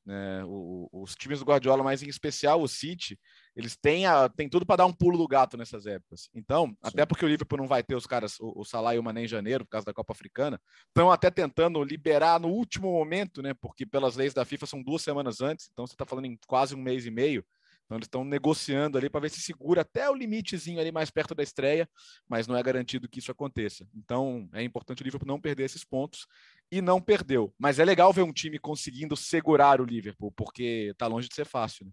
Speaker 2: né, o, os times do Guardiola, mas em especial o City, eles têm, a, têm tudo para dar um pulo do gato nessas épocas. Então, Sim. até porque o Liverpool não vai ter os caras, o, o Salah e o Mané em janeiro, por causa da Copa Africana, estão até tentando liberar no último momento, né? Porque pelas leis da FIFA são duas semanas antes, então você está falando em quase um mês e meio. Então eles estão negociando ali para ver se segura até o limitezinho ali mais perto da estreia, mas não é garantido que isso aconteça. Então é importante o Liverpool não perder esses pontos e não perdeu. Mas é legal ver um time conseguindo segurar o Liverpool, porque está longe de ser fácil. Né?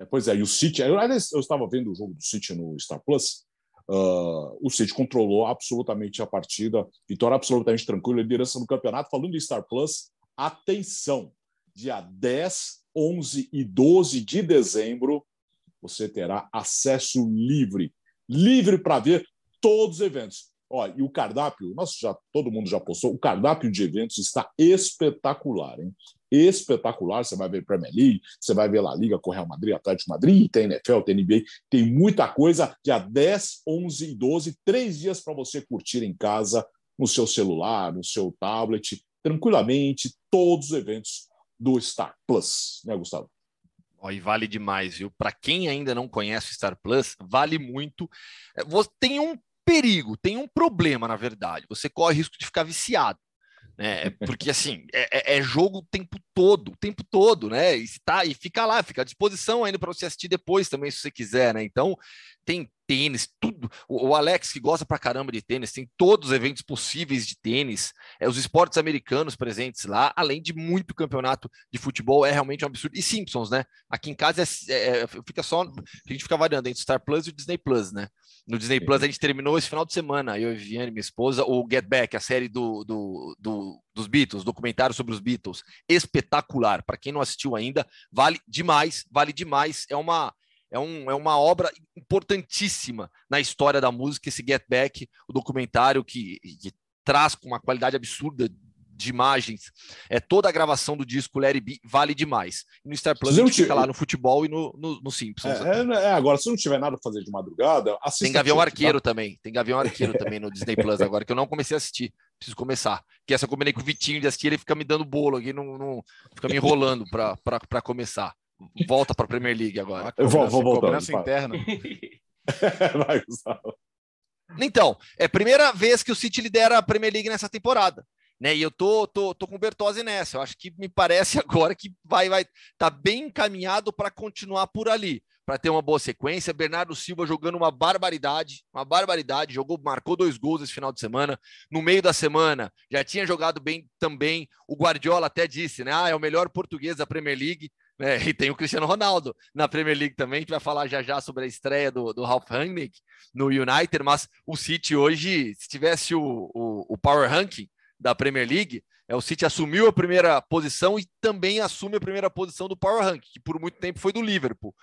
Speaker 1: É, pois é, e o City, eu, eu estava vendo o jogo do City no Star Plus. Uh, o City controlou absolutamente a partida, vitória absolutamente tranquila, liderança no campeonato. Falando de Star Plus, atenção, dia 10 11 e 12 de dezembro, você terá acesso livre, livre para ver todos os eventos. Ó, e o cardápio, nós já todo mundo já postou, o cardápio de eventos está espetacular, hein? Espetacular. Você vai ver Premier League, você vai ver La Liga, Real Madrid, Atlético Madrid, tem NFL, tem NBA, tem muita coisa. Dia 10, 11 e 12, três dias para você curtir em casa, no seu celular, no seu tablet, tranquilamente, todos os eventos do Star Plus, né, Gustavo?
Speaker 3: Oh, e vale demais, viu? Para quem ainda não conhece o Star Plus, vale muito. É, você tem um perigo, tem um problema, na verdade. Você corre risco de ficar viciado. Né? Porque assim, é, é, é jogo o tempo todo, o tempo todo, né? E, tá, e fica lá, fica à disposição ainda para você assistir depois também, se você quiser, né? Então, tem tênis, tudo. O, o, Alex, que gosta pra caramba de tênis, tem todos os eventos possíveis de tênis, é, os esportes americanos presentes lá, além de muito campeonato de futebol, é realmente um absurdo. E Simpsons, né? Aqui em casa é, é, é fica só. A gente fica variando entre Star Plus e o Disney Plus, né? No Disney Plus a gente terminou esse final de semana, eu e Viviane, minha esposa, o Get Back, a série do, do, do dos Beatles, documentário sobre os Beatles, espetacular. Para quem não assistiu ainda, vale demais, vale demais. É uma é, um, é uma obra importantíssima na história da música, esse Get Back, o documentário que, que traz com uma qualidade absurda de imagens, é toda a gravação do disco Larry B vale demais. E no Star Plus a gente fica lá no futebol e no, no, no Simpsons.
Speaker 1: É, é, é, agora, se não tiver nada para fazer de madrugada,
Speaker 3: assista. Tem Gavião Arqueiro tá? também. Tem Gavião Arqueiro também no Disney Plus agora, que eu não comecei a assistir. Preciso começar. Que essa eu combinei com o Vitinho de assistir, ele fica me dando bolo aqui, não, não fica me enrolando para começar. Volta para a Premier League agora.
Speaker 1: Eu vou, vou voltar.
Speaker 2: interna.
Speaker 3: Vai, Gustavo. Então, é a primeira vez que o City lidera a Premier League nessa temporada. Né? E eu tô, tô, tô com o Bertozzi nessa. Eu acho que me parece agora que vai vai tá bem encaminhado para continuar por ali, para ter uma boa sequência. Bernardo Silva jogando uma barbaridade, uma barbaridade, jogou, marcou dois gols esse final de semana. No meio da semana já tinha jogado bem também. O Guardiola até disse, né? Ah, é o melhor português da Premier League. É, e tem o Cristiano Ronaldo na Premier League também. A gente vai falar já já sobre a estreia do, do Ralf Rangnick no United. Mas o City hoje, se tivesse o, o, o Power Ranking da Premier League, é, o City assumiu a primeira posição e também assume a primeira posição do Power Ranking, que por muito tempo foi do Liverpool.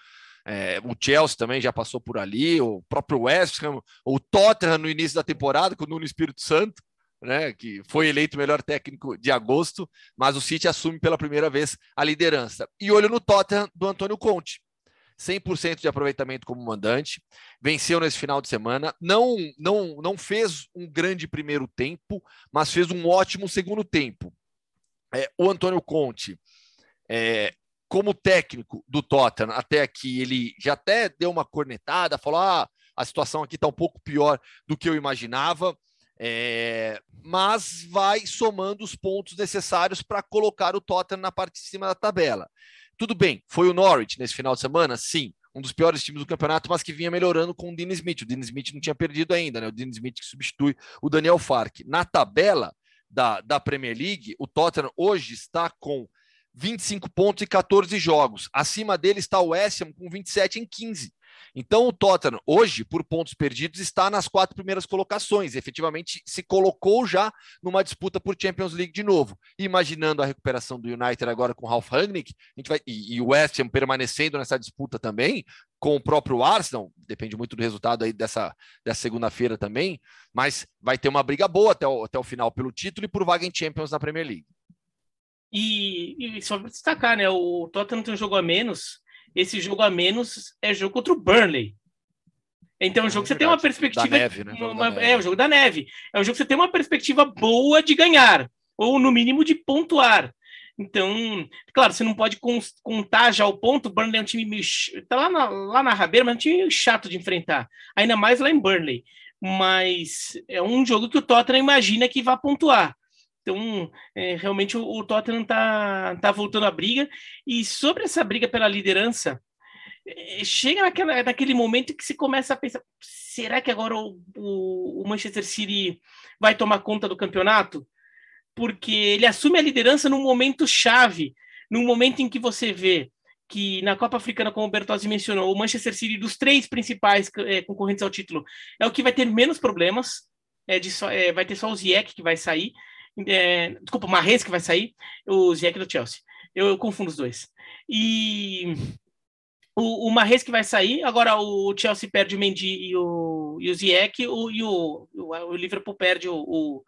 Speaker 3: É, o Chelsea também já passou por ali, o próprio West Ham, o Tottenham no início da temporada, com o Nuno Espírito Santo né, que foi eleito melhor técnico de agosto, mas o City assume pela primeira vez a liderança. E olho no Tottenham do Antônio Conte. 100% de aproveitamento como mandante, venceu nesse final de semana, não, não, não fez um grande primeiro tempo, mas fez um ótimo segundo tempo. É, o Antônio Conte, é, como técnico do Tottenham, até aqui, ele já até deu uma cornetada, falou: ah, a situação aqui está um pouco pior do que eu imaginava. É, mas vai somando os pontos necessários para colocar o Tottenham na parte de cima da tabela. Tudo bem, foi o Norwich nesse final de semana? Sim, um dos piores times do campeonato, mas que vinha melhorando com o Dean Smith. O Dean Smith não tinha perdido ainda, né? O Dean Smith que substitui o Daniel Fark. Na tabela da, da Premier League, o Tottenham hoje está com 25 pontos e 14 jogos. Acima dele está o West Ham com 27 em 15. Então, o Tottenham, hoje, por pontos perdidos, está nas quatro primeiras colocações. Efetivamente, se colocou já numa disputa por Champions League de novo. imaginando a recuperação do United agora com Ralf Rangnick, a gente vai, e, e o West Ham permanecendo nessa disputa também, com o próprio Arsenal, depende muito do resultado aí dessa, dessa segunda-feira também, mas vai ter uma briga boa até o, até o final pelo título e por vaga em Champions na Premier League.
Speaker 4: E, e só para destacar, né? O Tottenham tem um jogo a menos esse jogo a menos é jogo contra o Burnley. Então, é um jogo que você tem uma perspectiva. Da neve, né? Uma. É o jogo da neve. É um jogo que você tem uma perspectiva boa de ganhar, ou no mínimo de pontuar. Então, claro, você não pode contar já o ponto. O Burnley é um time meio. Tá lá na, lá na rabeira, mas é um time meio chato de enfrentar. Ainda mais lá em Burnley. Mas é um jogo que o Tottenham imagina que vai pontuar. Então, é, realmente o, o Tottenham tá, tá voltando à briga. E sobre essa briga pela liderança, é, chega naquela, naquele momento que se começa a pensar: será que agora o, o, o Manchester City vai tomar conta do campeonato? porque ele assume a liderança num momento chave, num momento em que você vê que na Copa Africana, como o Bertozzi mencionou, o Manchester City, dos três principais é, concorrentes ao título, é o que vai ter menos problemas, é, de só, é, vai ter só o Ziyech que vai sair, é, desculpa, o Marrez que vai sair, o Ziyech do Chelsea. Eu, eu confundo os dois. E o, o que vai sair, agora o Chelsea perde o Mendy e o, e o Ziyech, o, e o, o, o Liverpool perde o, o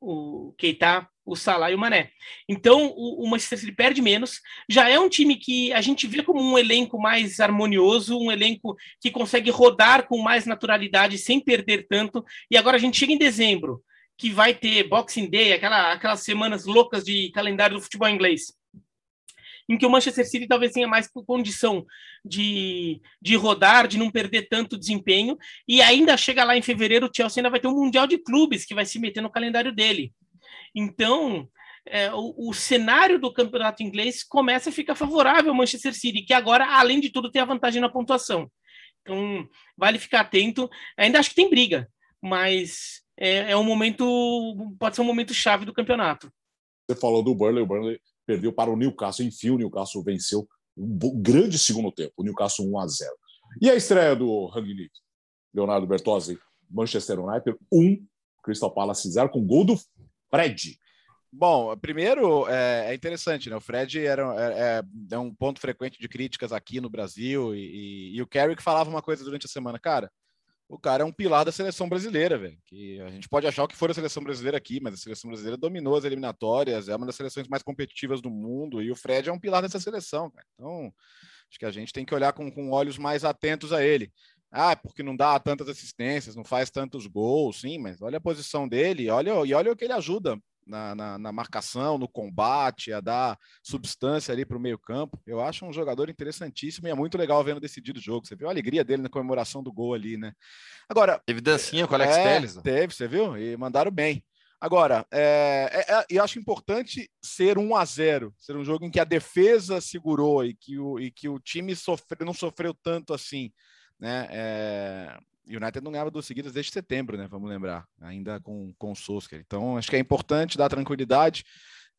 Speaker 4: o Keita, o Salah e o Mané. Então, o, o, Manchester City perde menos. Já é um time que a gente vê como um elenco mais harmonioso, um elenco que consegue rodar com mais naturalidade, sem perder tanto. E agora a gente chega em dezembro, que vai ter Boxing Day, aquela, aquelas semanas loucas de calendário do futebol inglês em que o Manchester City talvez tenha mais condição de, de rodar, de não perder tanto desempenho, e ainda chega lá em fevereiro, o Chelsea ainda vai ter um Mundial de Clubes que vai se meter no calendário dele. Então, é, o, o, cenário do campeonato inglês começa a ficar favorável ao Manchester City, que agora, além de tudo, tem a vantagem na pontuação. Então, vale ficar atento. Ainda acho que tem briga, mas é, é um momento, pode ser um momento chave do campeonato.
Speaker 1: Você falou do Burnley, o Burnley perdeu para o Newcastle. Enfim, o Newcastle venceu um grande segundo tempo, o Newcastle 1 a 0. E a estreia do Rangnick? Leonardo Bertozzi, Manchester United 1, Crystal Palace 0, com gol do Fred.
Speaker 2: Bom, primeiro é, é interessante, né? O Fred era, é, é, um ponto frequente de críticas aqui no Brasil e, e, e o Carrick falava uma coisa durante a semana, cara o cara é um pilar da seleção brasileira, velho. Que a gente pode achar o que for a seleção brasileira aqui, mas a seleção brasileira dominou as eliminatórias, é uma das seleções mais competitivas do mundo, e o Fred é um pilar dessa seleção, cara. Então, acho que a gente tem que olhar com, com olhos mais atentos a ele. Ah, porque não dá tantas assistências, não faz tantos gols, sim, mas olha a posição dele, olha, e olha o que ele ajuda na, na, na, marcação, no combate, a dar substância ali para o meio-campo. Eu acho um jogador interessantíssimo e é muito legal vendo decidido o jogo. Você viu a alegria dele na comemoração do gol ali, né? Agora.
Speaker 3: Teve dancinha com o Alex é, Telles.
Speaker 2: Teve, você viu? E mandaram bem. Agora, é, é, é, eu acho importante ser 1 a 0 ser um jogo em que a defesa segurou e que o, e que o time sofre, não sofreu tanto assim. Né? É, United não ganhava duas seguidas desde setembro, né? Vamos lembrar, ainda com, com o Solskjaer. Então, acho que é importante dar tranquilidade.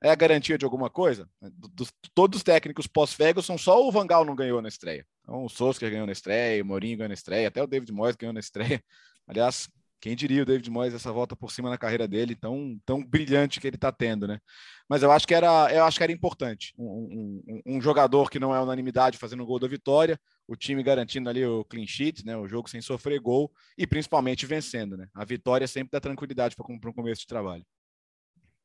Speaker 2: É a garantia de alguma coisa? Dos, todos os técnicos pós-Ferguson, só o Vangal não ganhou na estreia. Então, o Solskjaer ganhou na estreia, o Mourinho ganhou na estreia, até o David Moyes ganhou na estreia. Aliás, quem diria o David Moyes essa volta por cima na carreira dele, tão, tão brilhante que ele está tendo, né? Mas eu acho que era, eu acho que era importante. Um, um, um, jogador que não é unanimidade fazendo o gol da vitória, o time garantindo ali o clean sheet, né? O jogo sem sofrer gol e principalmente vencendo, né? A vitória sempre dá tranquilidade para um começo de trabalho.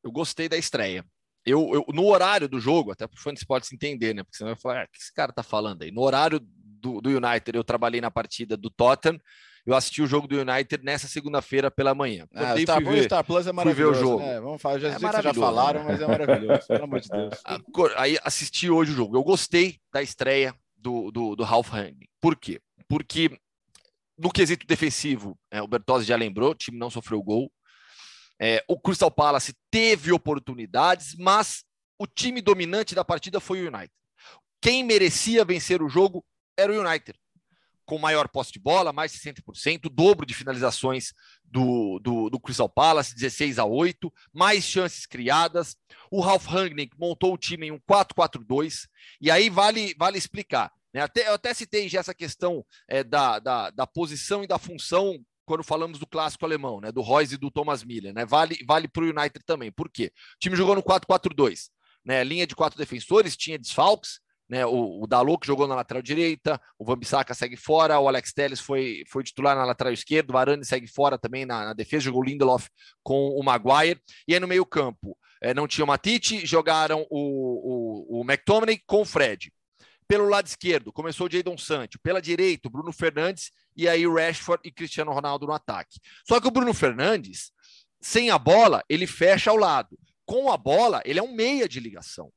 Speaker 3: Eu gostei da estreia. Eu, eu, no horário do jogo, até para o fã de esportes entender, né? Porque você vai falar, ah, o que esse cara tá falando aí? No horário do, do United, eu trabalhei na partida do Tottenham eu assisti o jogo do United nessa segunda-feira pela manhã.
Speaker 2: Ah, Star, ver, Star Plus é maravilhoso. Fui ver o jogo. Né? Vamos falar, já é já falaram, mas é maravilhoso, pelo amor de Deus.
Speaker 3: Aí assisti hoje o jogo. Eu gostei da estreia do, do, do Ralph Rangnick. Por quê? Porque no quesito defensivo, é, o Bertozzi já lembrou, o time não sofreu gol. É, o Crystal Palace teve oportunidades, mas o time dominante da partida foi o United. Quem merecia vencer o jogo era o United com maior posse de bola, mais de 60%, o dobro de finalizações do, do, do, Crystal Palace, 16 a 8, mais chances criadas. O Ralf Rangnick montou o time em um 4-4-2, e aí vale, vale explicar. Né? Até, eu até citei já essa questão é, da, da, da posição e da função quando falamos do clássico alemão, né, do Royce e do Thomas Miller, né, vale vale para o United também. Por quê? O time jogou no 4-4-2, né, linha de quatro defensores, tinha desfalques, né, o, o que jogou na lateral direita, o Vambissaca segue fora, o Alex Telles foi, foi titular na lateral esquerda, o Varane segue fora também na, na defesa, jogou o Lindelof com o Maguire, e aí no meio campo é, não tinha o Matite, jogaram o, o, o McTominay com o Fred. Pelo lado esquerdo, começou o Jadon Sancho. Pela direita, o Bruno Fernandes e aí Rashford e Cristiano Ronaldo no ataque. Só que o Bruno Fernandes, sem a bola, ele fecha ao lado. Com a bola, ele é um meia de ligação.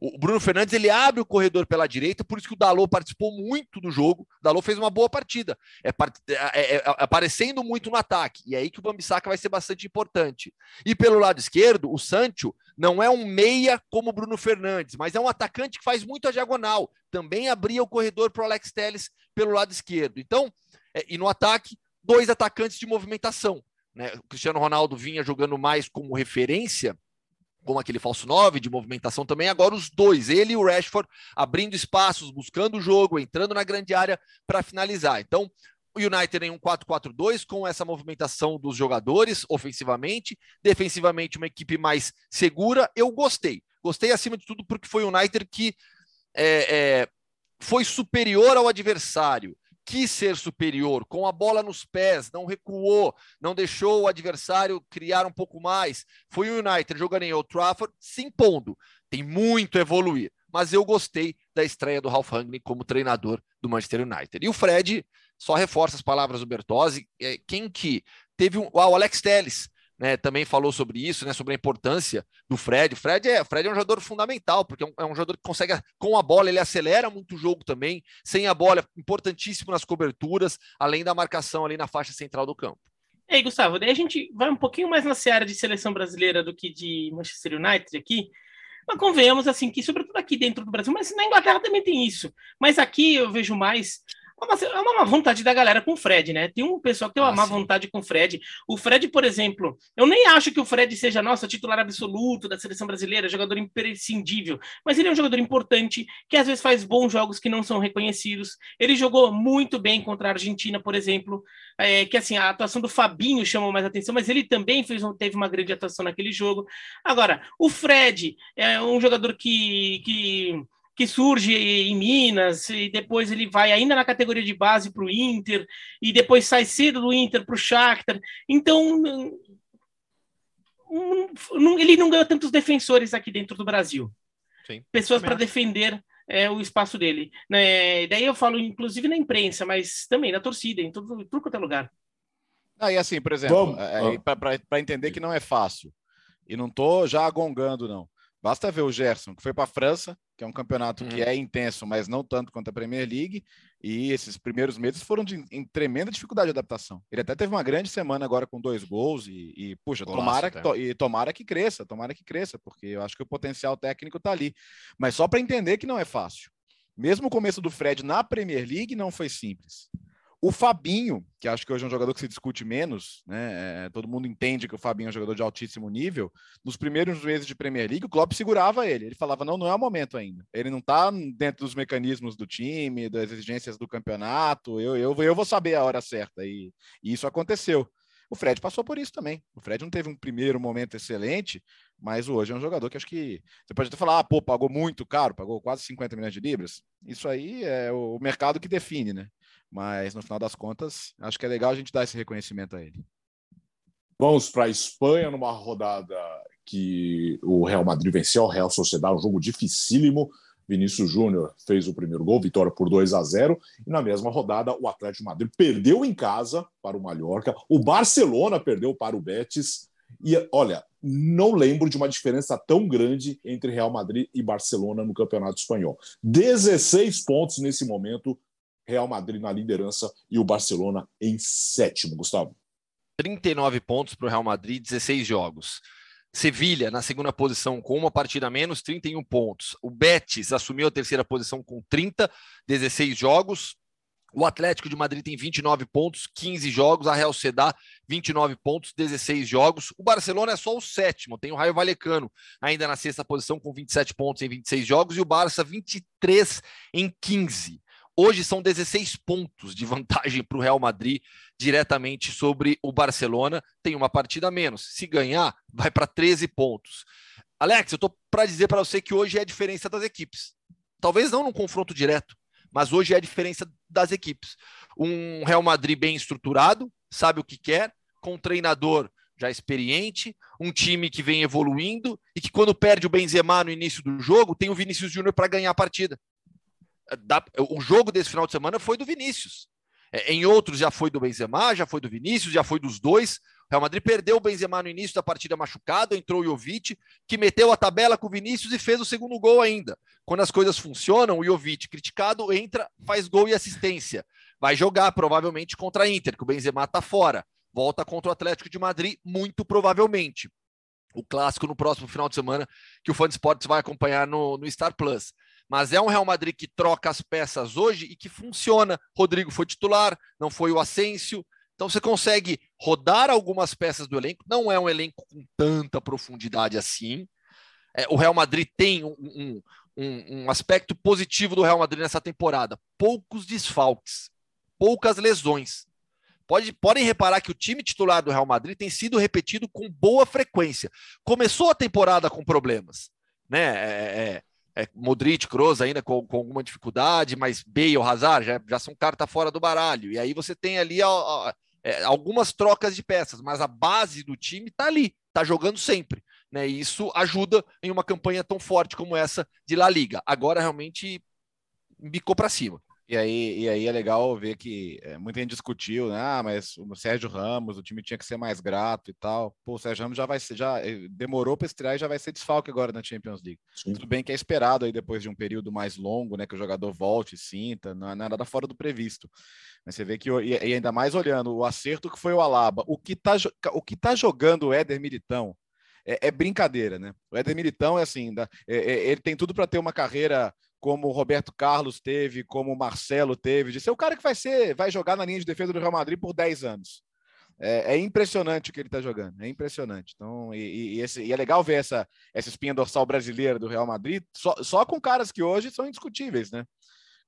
Speaker 3: O Bruno Fernandes ele abre o corredor pela direita, por isso que o Dalot participou muito do jogo. O Dalot fez uma boa partida, é, é, é, é, aparecendo muito no ataque. E é aí que o Bambissaca vai ser bastante importante. E pelo lado esquerdo, o Sancho não é um meia como o Bruno Fernandes, mas é um atacante que faz muito a diagonal. Também abria o corredor para o Alex Telles pelo lado esquerdo. Então, é, e no ataque, dois atacantes de movimentação. Né? O Cristiano Ronaldo vinha jogando mais como referência como aquele falso 9 de movimentação também, agora os dois, ele e o Rashford, abrindo espaços, buscando o jogo, entrando na grande área para finalizar. Então, o United em um 4-4-2 com essa movimentação dos jogadores ofensivamente, defensivamente uma equipe mais segura. Eu gostei, gostei acima de tudo porque foi o United que é, é, foi superior ao adversário, quis ser superior, com a bola nos pés, não recuou, não deixou o adversário criar um pouco mais. Foi o United jogando em Old Trafford, se impondo. Tem muito a evoluir, mas eu gostei da estreia do Ralph Rangnick como treinador do Manchester United. E o Fred só reforça as palavras do Bertozzi, é, quem que teve um, ah, o Alex Telles, né, também falou sobre isso, né, sobre a importância do Fred. O Fred é, Fred é um jogador fundamental, porque é um, é um, jogador que consegue, com a bola, ele acelera muito o jogo também, sem a bola, é importantíssimo nas coberturas, além da marcação ali na faixa central do campo.
Speaker 4: E aí, Gustavo, daí a gente vai um pouquinho mais na seara de seleção brasileira do que de Manchester United aqui, mas convenhamos assim que, sobretudo aqui dentro do Brasil, mas na Inglaterra também tem isso. Mas aqui eu vejo mais é uma má vontade da galera com o Fred, né? Tem um pessoal que tem uma ah, má sim. vontade com o Fred. O Fred, por exemplo, eu nem acho que o Fred seja, nosso titular absoluto da seleção brasileira, jogador imprescindível, mas ele é um jogador importante que às vezes faz bons jogos que não são reconhecidos. Ele jogou muito bem contra a Argentina, por exemplo, é, que assim, a atuação do Fabinho chamou mais atenção, mas ele também fez, teve uma grande atuação naquele jogo. Agora, o Fred é um jogador que. que que surge em Minas, e depois ele vai ainda na categoria de base para o Inter, e depois sai cedo do Inter para o Shakhtar. Então, ele não ganhou tantos defensores aqui dentro do Brasil. Sim, Pessoas para defender é, o espaço dele. Né? Daí eu falo, inclusive, na imprensa, mas também na torcida, em tudo, tudo quanto é lugar.
Speaker 2: Ah, e assim, por exemplo, é, para entender que não é fácil, e não estou já agongando, não. Basta ver o Gerson, que foi para a França, que é um campeonato uhum. que é intenso, mas não tanto quanto a Premier League, e esses primeiros meses foram de, em tremenda dificuldade de adaptação. Ele até teve uma grande semana agora com dois gols, e, e puxa, tomara, que, e tomara que cresça, tomara que cresça, porque eu acho que o potencial técnico está ali. Mas só para entender que não é fácil. Mesmo o começo do Fred na Premier League não foi simples. O Fabinho, que acho que hoje é um jogador que se discute menos, né? É, todo mundo entende que o Fabinho é um jogador de altíssimo nível. Nos primeiros meses de Premier League, o Klopp segurava ele. Ele falava: não, não é o momento ainda. Ele não está dentro dos mecanismos do time, das exigências do campeonato. Eu, eu, eu vou saber a hora certa. E, e isso aconteceu. O Fred passou por isso também. O Fred não teve um primeiro momento excelente, mas hoje é um jogador que acho que você pode até falar, ah, pô, pagou muito caro, pagou quase 50 milhões de libras. Isso aí é o mercado que define, né? Mas no final das contas, acho que é legal a gente dar esse reconhecimento a ele.
Speaker 1: Vamos para a Espanha numa rodada que o Real Madrid venceu o Real Sociedade, um jogo dificílimo. Vinícius Júnior fez o primeiro gol, vitória por 2 a 0. E na mesma rodada, o Atlético Madrid perdeu em casa para o Mallorca, o Barcelona perdeu para o Betis. E olha, não lembro de uma diferença tão grande entre Real Madrid e Barcelona no Campeonato Espanhol. 16 pontos nesse momento Real Madrid na liderança e o Barcelona em sétimo, Gustavo.
Speaker 3: 39 pontos para o Real Madrid, 16 jogos. Sevilha na segunda posição com uma partida a menos, 31 pontos. O Betis assumiu a terceira posição com 30, 16 jogos. O Atlético de Madrid tem 29 pontos, 15 jogos. A Real Sedá, 29 pontos, 16 jogos. O Barcelona é só o sétimo, tem o Raio Valecano ainda na sexta posição com 27 pontos em 26 jogos. E o Barça, 23 em 15. Hoje são 16 pontos de vantagem para o Real Madrid diretamente sobre o Barcelona. Tem uma partida a menos. Se ganhar, vai para 13 pontos. Alex, eu estou para dizer para você que hoje é a diferença das equipes. Talvez não num confronto direto, mas hoje é a diferença das equipes. Um Real Madrid bem estruturado, sabe o que quer, com um treinador já experiente, um time que vem evoluindo e que quando perde o Benzema no início do jogo, tem o Vinícius Júnior para ganhar a partida da, o jogo desse final de semana foi do Vinícius. É, em outros já foi do Benzema, já foi do Vinícius, já foi dos dois. O Real Madrid perdeu o Benzema no início da partida machucado, entrou o Jovic, que meteu a tabela com o Vinícius e fez o segundo gol ainda. Quando as coisas funcionam, o Jovic, criticado, entra, faz gol e assistência. Vai jogar provavelmente contra a Inter, que o Benzema está fora. Volta contra o Atlético de Madrid, muito provavelmente. O clássico no próximo final de semana, que o Fã de Esportes vai acompanhar no, no Star Plus mas é um Real Madrid que troca as peças hoje e que funciona. Rodrigo foi titular, não foi o Asensio. Então você consegue rodar algumas peças do elenco. Não é um elenco com tanta profundidade assim. É, o Real Madrid tem um, um, um, aspecto positivo do Real Madrid nessa temporada: poucos desfalques, poucas lesões. Pode, podem reparar que o time titular do Real Madrid tem sido repetido com boa frequência. Começou a temporada com problemas, né? É, é, é, Modric, Kroos ainda com, com, alguma dificuldade, mas Bale, Hazard já, já são carta fora do baralho. E aí você tem ali é, algumas trocas de peças, mas a base do time está ali, está jogando sempre. Né? E isso ajuda em uma campanha tão forte como essa de La Liga. Agora realmente bicou para cima.
Speaker 2: E aí, e aí é legal ver que é, muita gente discutiu, né? Ah, mas o Sérgio Ramos, o time tinha que ser mais grato e tal. Pô, o Sérgio Ramos já vai ser, já eh, demorou para estrear e já vai ser desfalque agora na Champions League. Sim. Tudo bem que é esperado aí depois de um período mais longo, né? Que o jogador volte, sinta, não é nada fora do previsto. Mas você vê que, e ainda mais olhando o acerto que foi o Alaba, o que tá, o que tá jogando o Éder Militão é, é brincadeira, né? O Éder Militão é assim, é, é, ele tem tudo para ter uma carreira como o Roberto Carlos teve, como o Marcelo teve, de ser o cara que vai ser, vai jogar na linha de defesa do Real Madrid por 10 anos. É, é impressionante o que ele está jogando, é impressionante. Então, e, e, esse, e, é legal ver essa, essa espinha dorsal brasileira do Real Madrid, só, só com caras que hoje são indiscutíveis, né?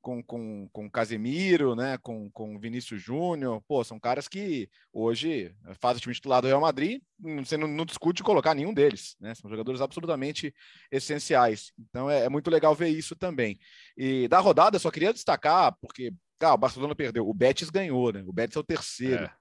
Speaker 2: Com, com, com Casemiro, né? Com, com Vinícius Júnior, pô, são caras que hoje fazem o time titular do Real Madrid, você não, não, discute colocar nenhum deles, né? São jogadores absolutamente essenciais. Então é, é, muito legal ver isso também. E da rodada, só queria destacar, porque ah, o Barcelona perdeu, o Betis ganhou, né? O Betis é o terceiro, é.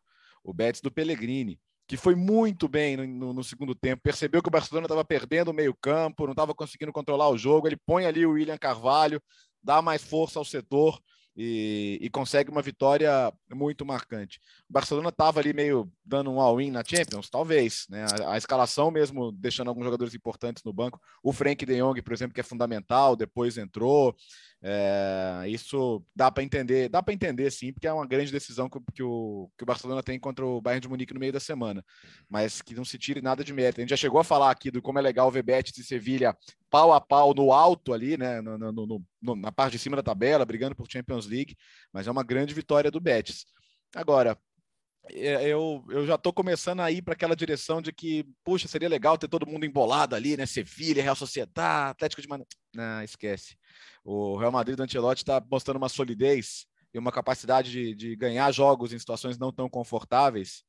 Speaker 2: o Betis do Pellegrini que foi muito bem no, no, no, segundo tempo, percebeu que o Barcelona estava perdendo o meio-campo, não estava conseguindo controlar o jogo. Ele põe ali o William Carvalho, dá mais força ao setor e, e consegue uma vitória muito marcante. O Barcelona estava ali meio dando um all-in na Champions, talvez, né? A, a, escalação mesmo deixando alguns jogadores importantes no banco. O Frank De Jong, por exemplo, que é fundamental, depois entrou. É, isso dá para entender, dá para entender sim, porque é uma grande decisão que, que, o, que o Barcelona tem contra o Bayern de Munique no meio da semana, mas que não se tire nada de mérito. A gente já chegou a falar aqui do como é legal ver Betis e Sevilha pau a pau no alto ali, né, no, no, no, na parte de cima da tabela, brigando por Champions League, mas é uma grande vitória do Betis. Agora, eu, eu já estou começando a ir para aquela direção de que, puxa, seria legal ter todo mundo embolado ali, né? Sevilha, Real Sociedade, Atlético de Madrid. Não, esquece. O Real Madrid do Ancelotti está mostrando uma solidez e uma capacidade de, de, ganhar jogos em situações não tão confortáveis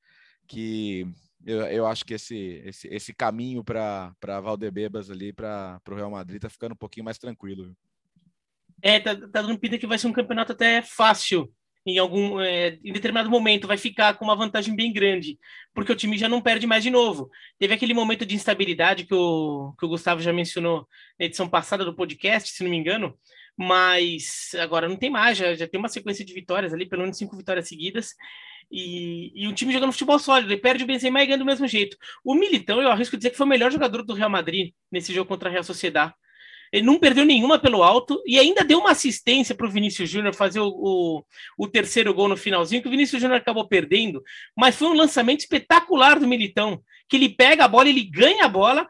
Speaker 2: que eu, eu acho que esse, esse, esse caminho para Valdebebas ali, para o Real Madrid, está ficando um pouquinho mais tranquilo.
Speaker 4: É, tá, tá dando pinta que vai ser um campeonato até fácil em algum é, em determinado momento vai ficar com uma vantagem bem grande, porque o time já não perde mais de novo. Teve aquele momento de instabilidade que o, que o Gustavo já mencionou na edição passada do podcast, se não me engano, mas agora não tem mais, já, já tem uma sequência de vitórias ali, pelo menos cinco vitórias seguidas. E, e o time jogando futebol sólido, ele perde o Benzema e ganha do mesmo jeito. O Militão, eu arrisco dizer que foi o melhor jogador do Real Madrid nesse jogo contra a Real Sociedade. Ele não perdeu nenhuma pelo alto e ainda deu uma assistência para o Vinícius Júnior fazer o, o, o, terceiro gol no finalzinho, que o Vinícius Júnior acabou perdendo, mas foi um lançamento espetacular do Militão, que ele pega a bola, ele ganha a bola,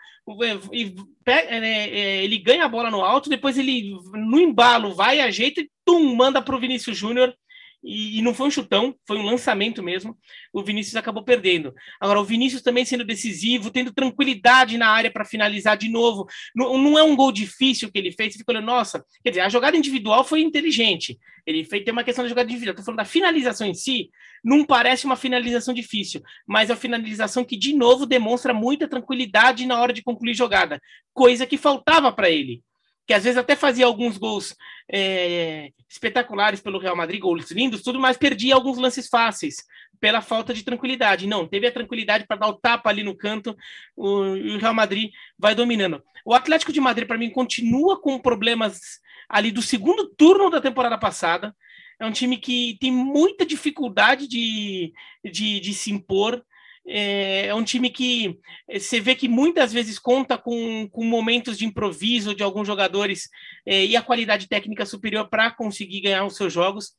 Speaker 4: e pega, é, é, ele ganha a bola no alto, depois ele, no embalo, vai, ajeita e tum, manda para o Vinícius Júnior e, e, não foi um chutão, foi um lançamento mesmo. O Vinícius acabou perdendo. Agora, o Vinícius também sendo decisivo, tendo tranquilidade na área para finalizar de novo. Não, não, é um gol difícil que ele fez. Você fica olhando, nossa, quer dizer, a jogada individual foi inteligente. Ele fez, tem uma questão da jogada individual. Estou falando da finalização em si, não parece uma finalização difícil, mas é uma finalização que, de novo, demonstra muita tranquilidade na hora de concluir jogada, coisa que faltava para ele que às vezes até fazia alguns gols é, espetaculares pelo Real Madrid, gols lindos, tudo, mas perdia alguns lances fáceis pela falta de tranquilidade. Não, teve a tranquilidade para dar o tapa ali no canto, o, o Real Madrid vai dominando. O Atlético de Madrid, para mim, continua com problemas ali do segundo turno da temporada passada. é um time que tem muita dificuldade de, de, de se impor. É, é um time que você vê que muitas vezes conta com, com momentos de improviso de alguns jogadores é, e a qualidade técnica superior para conseguir ganhar os seus jogos.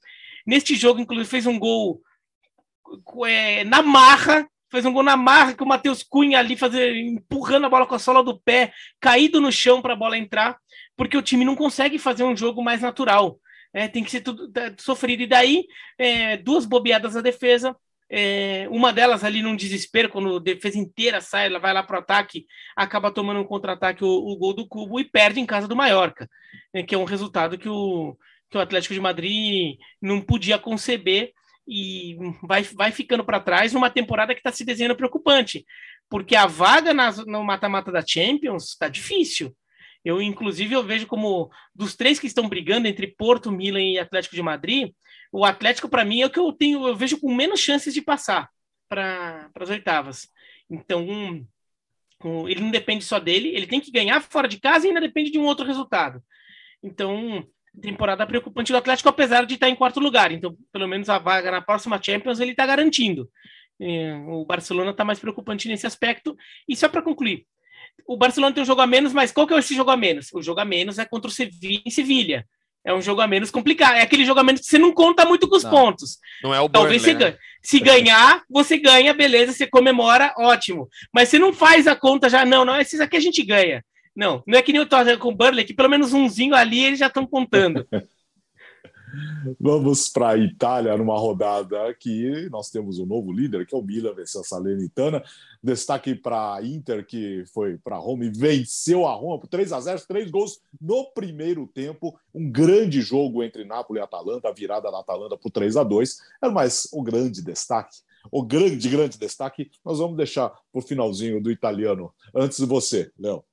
Speaker 4: Neste jogo, inclusive, fez um gol é, na marra, fez um gol na marra que o Matheus Cunha ali fazer, empurrando a bola com a sola do pé, caído no chão para a bola entrar, porque o time não consegue fazer um jogo mais natural. É, tem que ser tudo tá, sofrido. E daí, é, duas bobeadas na defesa, é, uma delas ali num desespero, quando a defesa inteira sai, ela vai lá para o ataque, acaba tomando um contra-ataque o, o, gol do Cubo e perde em casa do Mallorca, né, que é um resultado que o, que o Atlético de Madrid não podia conceber e vai, vai ficando para trás numa temporada que está se desenhando preocupante, porque a vaga nas, no mata-mata da Champions está difícil. Eu, inclusive, eu vejo como dos três que estão brigando entre Porto, Milan e Atlético de Madrid, o Atlético, para mim, é o que eu tenho, eu vejo com menos chances de passar para as oitavas. Então, um, um, ele não depende só dele, ele tem que ganhar fora de casa e ainda depende de um outro resultado. Então, temporada preocupante do Atlético, apesar de estar em quarto lugar. Então, pelo menos a vaga na próxima Champions ele está garantindo. É, o Barcelona está mais preocupante nesse aspecto. E só para concluir, o Barcelona tem um jogo a menos, mas qual que é esse jogo a menos? O jogo a menos é contra o Sevilla em Sevilha. É um jogo a menos complicado. É aquele jogo a menos que você não conta muito com os
Speaker 3: não,
Speaker 4: pontos.
Speaker 3: Não é o
Speaker 4: Talvez Burnley, você né? ganhe. Se ganhar, você ganha, beleza, você comemora, ótimo. Mas você não faz a conta já, não, não, esses aqui a gente ganha. Não, não é que nem o Tottenham com o Burnley, que pelo menos umzinho ali eles já estão contando.
Speaker 1: Vamos para a Itália numa rodada que nós temos um novo líder, que é o Milan, venceu a Salernitana. Destaque para a Inter, que foi para Roma e venceu a Roma por 3 a 0 três gols no primeiro tempo. Um grande jogo entre Nápoles e Atalanta, a virada da Atalanta por 3 a 2 Era mais o grande destaque. O grande, grande destaque, nós vamos deixar para o finalzinho do italiano. Antes de você, Léo.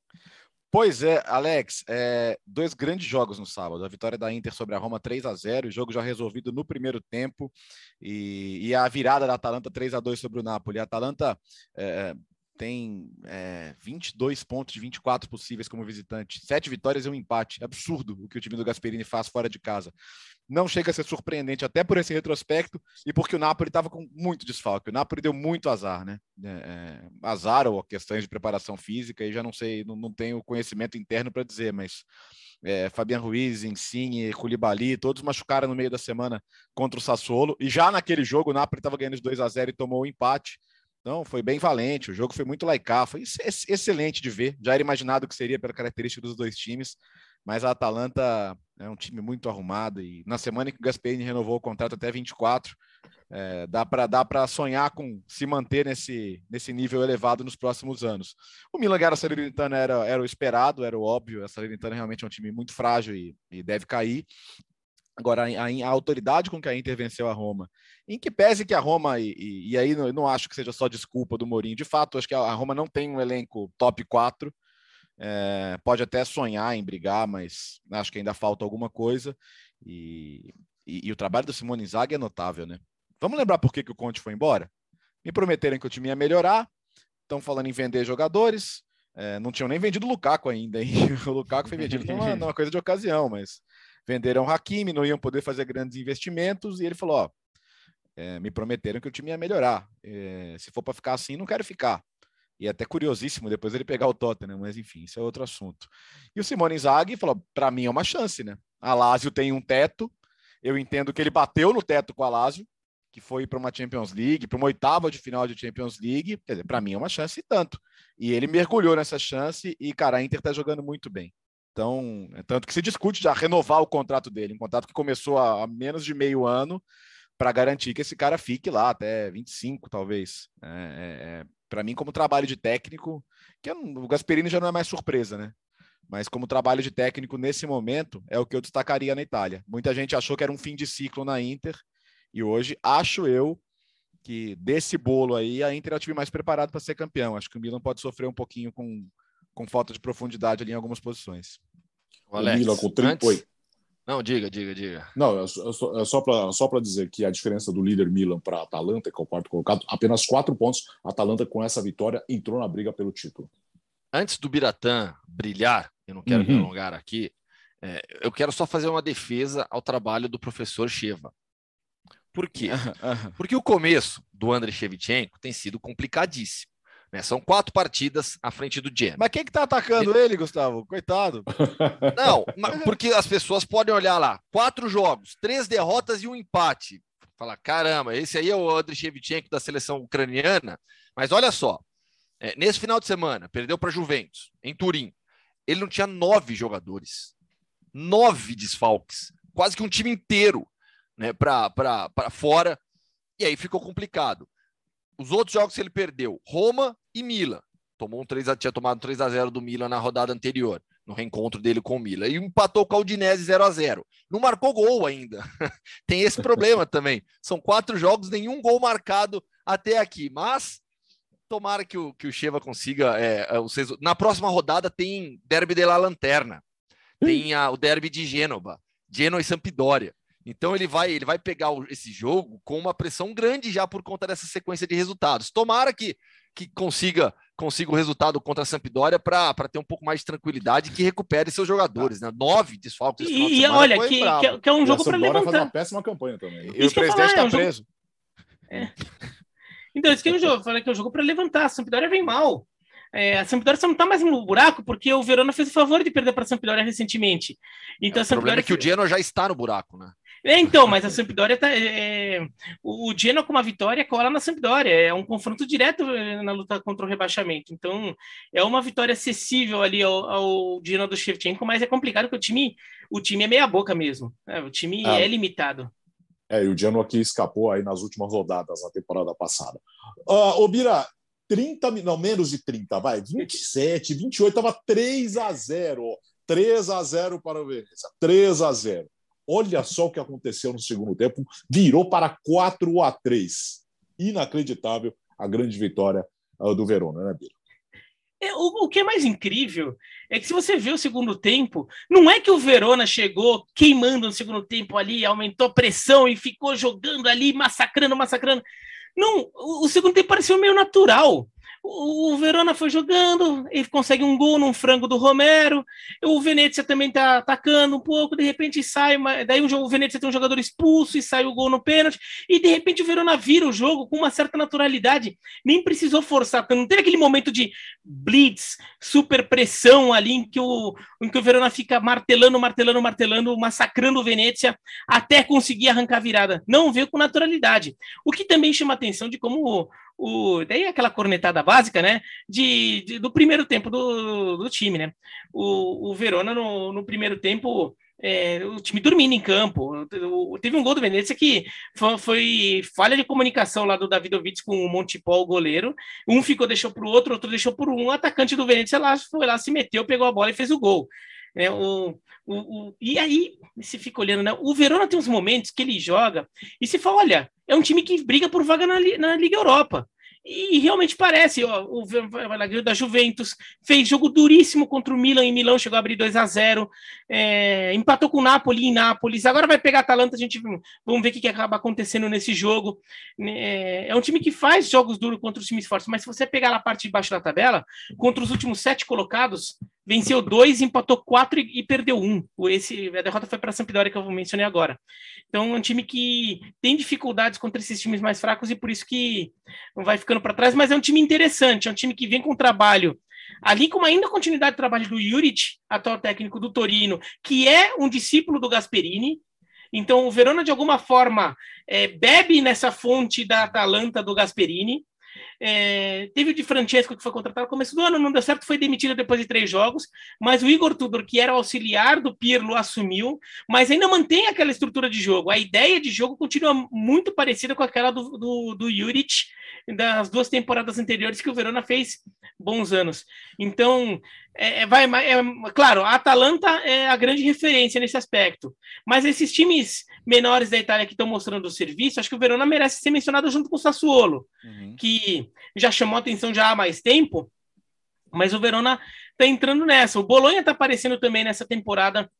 Speaker 2: Pois é, Alex, é, dois grandes jogos no sábado. A vitória da Inter sobre a Roma 3 a 0 o jogo já resolvido no primeiro tempo, e, e a virada da Atalanta 3 a 2 sobre o Napoli. A Atalanta é, tem é, 22 pontos de 24 possíveis como visitante, sete vitórias e um empate. Absurdo o que o time do Gasperini faz fora de casa. Não chega a ser surpreendente, até por esse retrospecto e porque o Napoli estava com muito desfalque. O Napoli deu muito azar, né? É, é, azar ou questões de preparação física, e já não sei, não, não tenho conhecimento interno para dizer, mas é, Fabian Ruiz, Insigne, Koulibaly, todos machucaram no meio da semana contra o Sassuolo. E já naquele jogo, o Napoli estava ganhando de 2 a 0 e tomou o um empate. Então, foi bem valente, o jogo foi muito laicar, foi excelente de ver. Já era imaginado que seria pela característica dos dois times, mas a Atalanta é um time muito arrumado e na semana que o Gasperini renovou o contrato até 24, é, dá para dá para sonhar com se manter nesse, nesse nível elevado nos próximos anos. O Milan ganhar a Salernitana era, era o esperado, era o óbvio. A Salernitana realmente é um time muito frágil e, e deve cair. Agora, a, a, autoridade com que a Inter venceu a Roma, em que pese que a Roma, e, e, e aí não, não acho que seja só desculpa do Mourinho, de fato, acho que a, Roma não tem um elenco top 4, é, pode até sonhar em brigar, mas acho que ainda falta alguma coisa, e, e o trabalho do Simone Inzaghi é notável, né? Vamos lembrar por que, que o Conte foi embora? Me prometeram que o time ia melhorar, estão falando em vender jogadores, é, não tinham nem vendido o Lukaku ainda, hein? O Lukaku foi vendido numa, numa coisa de ocasião, mas venderam o Hakimi, não iam poder fazer grandes investimentos, e ele falou: ó, é, me prometeram que o time ia melhorar. É, se for para ficar assim, não quero ficar. E é até curiosíssimo depois ele pegar o Tottenham, mas enfim, isso é outro assunto. E o Simone Inzaghi falou: para mim é uma chance, né? A Lazio tem um teto. Eu entendo que ele bateu no teto com a Lazio, que foi para uma Champions League, para uma oitava de final de Champions League. Quer dizer, para mim é uma chance e tanto. E ele mergulhou nessa chance e, cara, a Inter está jogando muito bem. Então, é tanto que se discute já renovar o contrato dele, um contrato que começou há, menos de meio ano, para garantir que esse cara fique lá até 25, talvez. É, é, é para mim, como trabalho de técnico, que o Gasperini já não é mais surpresa, né? Mas como trabalho de técnico nesse momento, é o que eu destacaria na Itália. Muita gente achou que era um fim de ciclo na Inter, e hoje acho eu que desse bolo aí, a Inter é o time mais preparado para ser campeão. Acho que o Milan pode sofrer um pouquinho com com falta de profundidade ali em algumas posições.
Speaker 1: O, Alex, o Milan com 30. Antes...
Speaker 3: Não, diga, diga, diga.
Speaker 1: Não, é só, é só para só dizer que a diferença do líder Milan para a Atalanta, que é o quarto colocado, apenas quatro pontos. A Atalanta, com essa vitória, entrou na briga pelo título.
Speaker 3: Antes do Biratã brilhar, eu não quero uhum. me alongar aqui, é, eu quero só fazer uma defesa ao trabalho do professor Cheva. Por quê? Porque o começo do Andrei Shevchenko tem sido complicadíssimo. Né? São quatro partidas à frente do Genoa.
Speaker 2: Mas quem que tá atacando ele, ele Gustavo? Coitado.
Speaker 3: Não, porque as pessoas podem olhar lá, quatro jogos, três derrotas e um empate. Falar, caramba, esse aí é o Andriy Shevchenko da seleção ucraniana. Mas olha só, é, nesse final de semana, perdeu para Juventus, em Turim. Ele não tinha nove jogadores. Nove desfalques. Quase que um time inteiro né, para fora. E aí ficou complicado. Os outros jogos que ele perdeu, Roma e Milan. Tomou um 3 a, tinha tomado 3 a 0 do Milan na rodada anterior, no reencontro dele com o Milan. E empatou com o Udinese 0 a 0 Não marcou gol ainda. Tem esse problema também. São quatro jogos, nenhum gol marcado até aqui. Mas tomara que o, que o Cheva consiga. É, é na próxima rodada tem Derby de la Lanterna. Tem a, o Derby de Gênova. Genoa e Sampdoria. Então ele vai, ele vai pegar esse jogo com uma pressão grande já por conta dessa sequência de resultados. Tomara que, que consiga consiga o resultado contra a Sampdoria para ter um pouco mais de tranquilidade e que recupere seus jogadores, né? Nove desfalques.
Speaker 4: E, e olha, que, que, que, é um jogo para levantar. faz
Speaker 1: uma péssima campanha também.
Speaker 2: Né? E o presidente está é um preso.
Speaker 4: Jogo... É. Então, isso que é um jogo. Falei que é um jogo para levantar. A Sampdoria vem mal. É, a Sampdoria só não está mais no buraco porque o Verona fez o favor de perder para a Sampdoria recentemente. Então,
Speaker 3: é, o problema é que o Genoa já está no buraco, né?
Speaker 4: É, então, mas a Sampdoria tá. É, é o Genoa com uma vitória cola na Sampdoria. É um confronto direto é, na luta contra o rebaixamento. Então, é uma vitória acessível ali ao, ao Genoa do Shevchenko, mas é complicado porque o time, o time é meia boca mesmo. Né? O time ah, é limitado.
Speaker 1: É, e o Genoa aqui escapou aí nas últimas rodadas na temporada passada. Uh, ô, Bira, 30, não, menos de 30, vai, 27, 28, estava 3 a 0 3 a 0 para o Veneza, 3 a 0 Olha só o que aconteceu no segundo tempo, virou para 4 a 3. Inacreditável a grande vitória uh, do Verona, né, Bira?
Speaker 4: É, o, o, que é mais incrível é que se você vê o segundo tempo, não é que o Verona chegou queimando no segundo tempo ali, aumentou a pressão e ficou jogando ali, massacrando, massacrando. Não, o, o segundo tempo pareceu meio natural. O, Verona foi jogando, ele consegue um gol num frango do Romero. O Venezia também está atacando um pouco, de repente sai, daí o Venezia tem um jogador expulso e sai o gol no pênalti. E de repente o Verona vira o jogo com uma certa naturalidade, nem precisou forçar, não teve aquele momento de blitz, super pressão ali em que o, em que o Verona fica martelando, martelando, martelando, massacrando o Venezia até conseguir arrancar a virada. Não veio com naturalidade. O que também chama atenção de como o, daí aquela cornetada básica, né? De, de do primeiro tempo do, do time, né? O, o Verona no, no primeiro tempo. É, o time dormindo em campo. Teve um gol do Venezia que foi, foi, falha de comunicação lá do Davidovich com o Montipol, o goleiro. Um ficou, deixou para o outro, outro deixou por um. O atacante do Venezia lá foi lá, se meteu, pegou a bola e fez o gol. É, o, o, o, e aí, se fica olhando, né? O Verona tem uns momentos que ele joga e se fala: olha, é um time que briga por vaga na, na Liga Europa. E realmente parece, ó, o zagueiro da Juventus fez jogo duríssimo contra o Milan em Milão, chegou a abrir 2 a 0 é, empatou com o Napoli em Nápoles, agora vai pegar a Atalanta, a gente vamos ver o que, que acaba acontecendo nesse jogo. É, é um time que faz jogos duros contra os times fortes, mas se você pegar na parte de baixo da tabela, contra os últimos sete colocados, venceu dois, empatou quatro e, e perdeu um. Esse, a derrota foi para a Sampdoria, que eu mencionei agora. Então, é um time que tem dificuldades contra esses times mais fracos e por isso que vai ficando para trás, mas é um time interessante, é um time que vem com trabalho ali com ainda continuidade do trabalho do Juric, atual técnico do Torino, que é um discípulo do Gasperini. Então, o Verona, de alguma forma, é, bebe nessa fonte da Atalanta do Gasperini. É, teve o de Francesco que foi contratado no começo do ano, não deu certo, foi demitido depois de três jogos, mas o Igor Tudor, que era auxiliar do Pirlo, assumiu, mas ainda mantém aquela estrutura de jogo. A ideia de jogo continua muito parecida com aquela do, do, do Juric das duas temporadas anteriores que o Verona fez bons anos. Então, é, é vai, é, claro, a Atalanta é a grande referência nesse aspecto, mas esses times menores da Itália que estão mostrando o serviço, acho que o Verona merece ser mencionado junto com o Sassuolo, uhum. que já chamou atenção já há mais tempo, mas o Verona está entrando nessa. O Bolonha está aparecendo também nessa temporada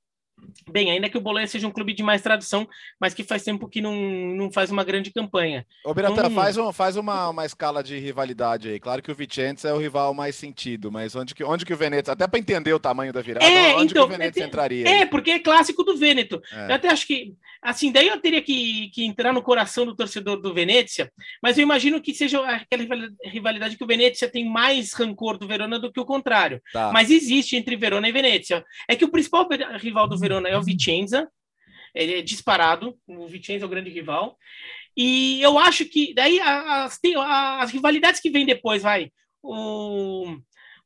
Speaker 4: bem, ainda que o Bolonha seja um clube de mais tradição, mas que faz tempo que não, não faz uma grande campanha.
Speaker 2: Ô, Biratan, então, faz, um, faz uma, uma escala de rivalidade aí. Claro que o Vicenza é o rival mais sentido, mas onde que, onde que o Veneto, até para entender o tamanho da virada,
Speaker 4: é,
Speaker 2: onde
Speaker 4: então,
Speaker 2: que o Veneto
Speaker 4: é,
Speaker 2: entraria?
Speaker 4: É, porque é clássico do Veneto. É. Eu até acho que, assim, daí eu teria que, que entrar no coração do torcedor do Venezia, mas eu imagino que seja aquela rivalidade que o Venezia tem mais rancor do Verona do que o contrário. Tá. Mas existe entre Verona e Venezia. É que o principal rival do Verona é o Vicenza, ele é disparado, o Vicenza é o grande rival. E eu acho que daí as, as rivalidades que vêm depois, vai. O,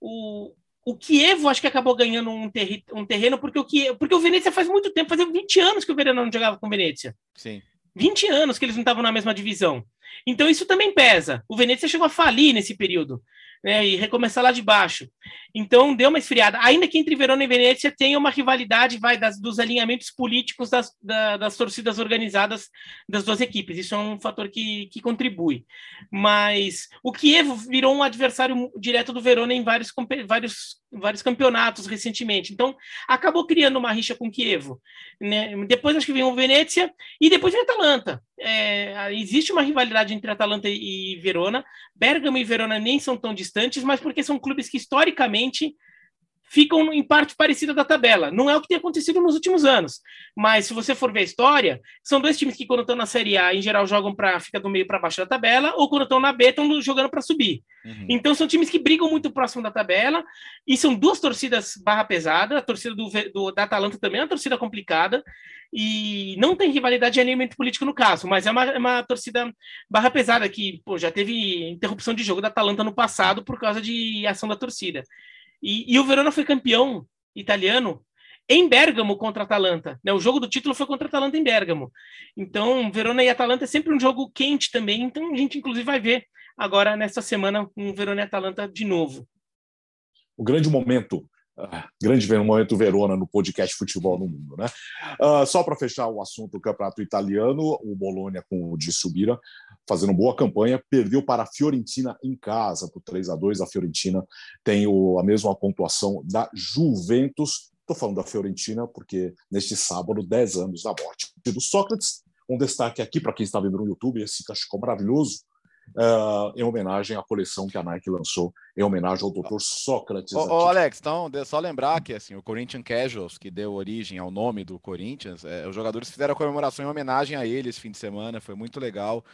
Speaker 4: o, o Kievo acho que acabou ganhando um, terri, um terreno porque o, Kiev, porque o Venezia faz muito tempo, fazia 20 anos que o Verona não jogava com o Venezia.
Speaker 2: Sim.
Speaker 4: 20 anos que eles não estavam na mesma divisão. Então isso também pesa. O Venezia chegou a falir nesse período né, e recomeçar lá de baixo. Então deu uma esfriada. Ainda que entre Verona e Venezia tenha uma rivalidade, vai das, dos alinhamentos políticos das, da, das torcidas organizadas das duas equipes. Isso é um fator que, que contribui. Mas o Kiev virou um adversário direto do Verona em vários, vários, vários campeonatos recentemente. Então acabou criando uma rixa com o Kiev. Né? Depois acho que vem o Venezia e depois vem a Atalanta. É, existe uma rivalidade entre Atalanta e Verona. Bergamo e Verona nem são tão distantes, mas porque são clubes que historicamente ficam em parte parecida da tabela. Não é o que tem acontecido nos últimos anos, mas se você for ver a história, são dois times que quando estão na Série A, em geral jogam para fica do meio para baixo da tabela, ou quando estão na B, estão jogando para subir. Uhum. Então são times que brigam muito próximo da tabela e são duas torcidas barra pesada. A torcida do, do da Atalanta também é uma torcida complicada e não tem rivalidade de alinhamento político no caso, mas é uma, é uma torcida barra pesada que pô, já teve interrupção de jogo da Atalanta no passado por causa de ação da torcida. E, e o Verona foi campeão italiano em Bergamo contra a Atalanta. Né? O jogo do título foi contra a Atalanta em Bergamo. Então, Verona e Atalanta é sempre um jogo quente também. Então, a gente, inclusive, vai ver agora, nesta semana, um Verona e Atalanta de novo.
Speaker 1: O grande momento ah, grande momento Verona no podcast Futebol no Mundo, né? Uh, só para fechar o assunto do campeonato italiano, o Bolonha com o de Subira fazendo boa campanha, perdeu para a Fiorentina em casa por 3 a 2 A Fiorentina tem o, a mesma pontuação da Juventus. Estou falando da Fiorentina porque neste sábado, 10 anos da morte do Sócrates. Um destaque aqui para quem está vendo no YouTube, esse cachecol maravilhoso uh, em homenagem à coleção que a Nike lançou, em homenagem ao Dr. Sócrates.
Speaker 2: Ô, ô Alex, então, só lembrar que assim, o Corinthians Casuals, que deu origem ao nome do Corinthians, é, os jogadores fizeram a comemoração em homenagem a ele esse fim de semana, foi muito legal.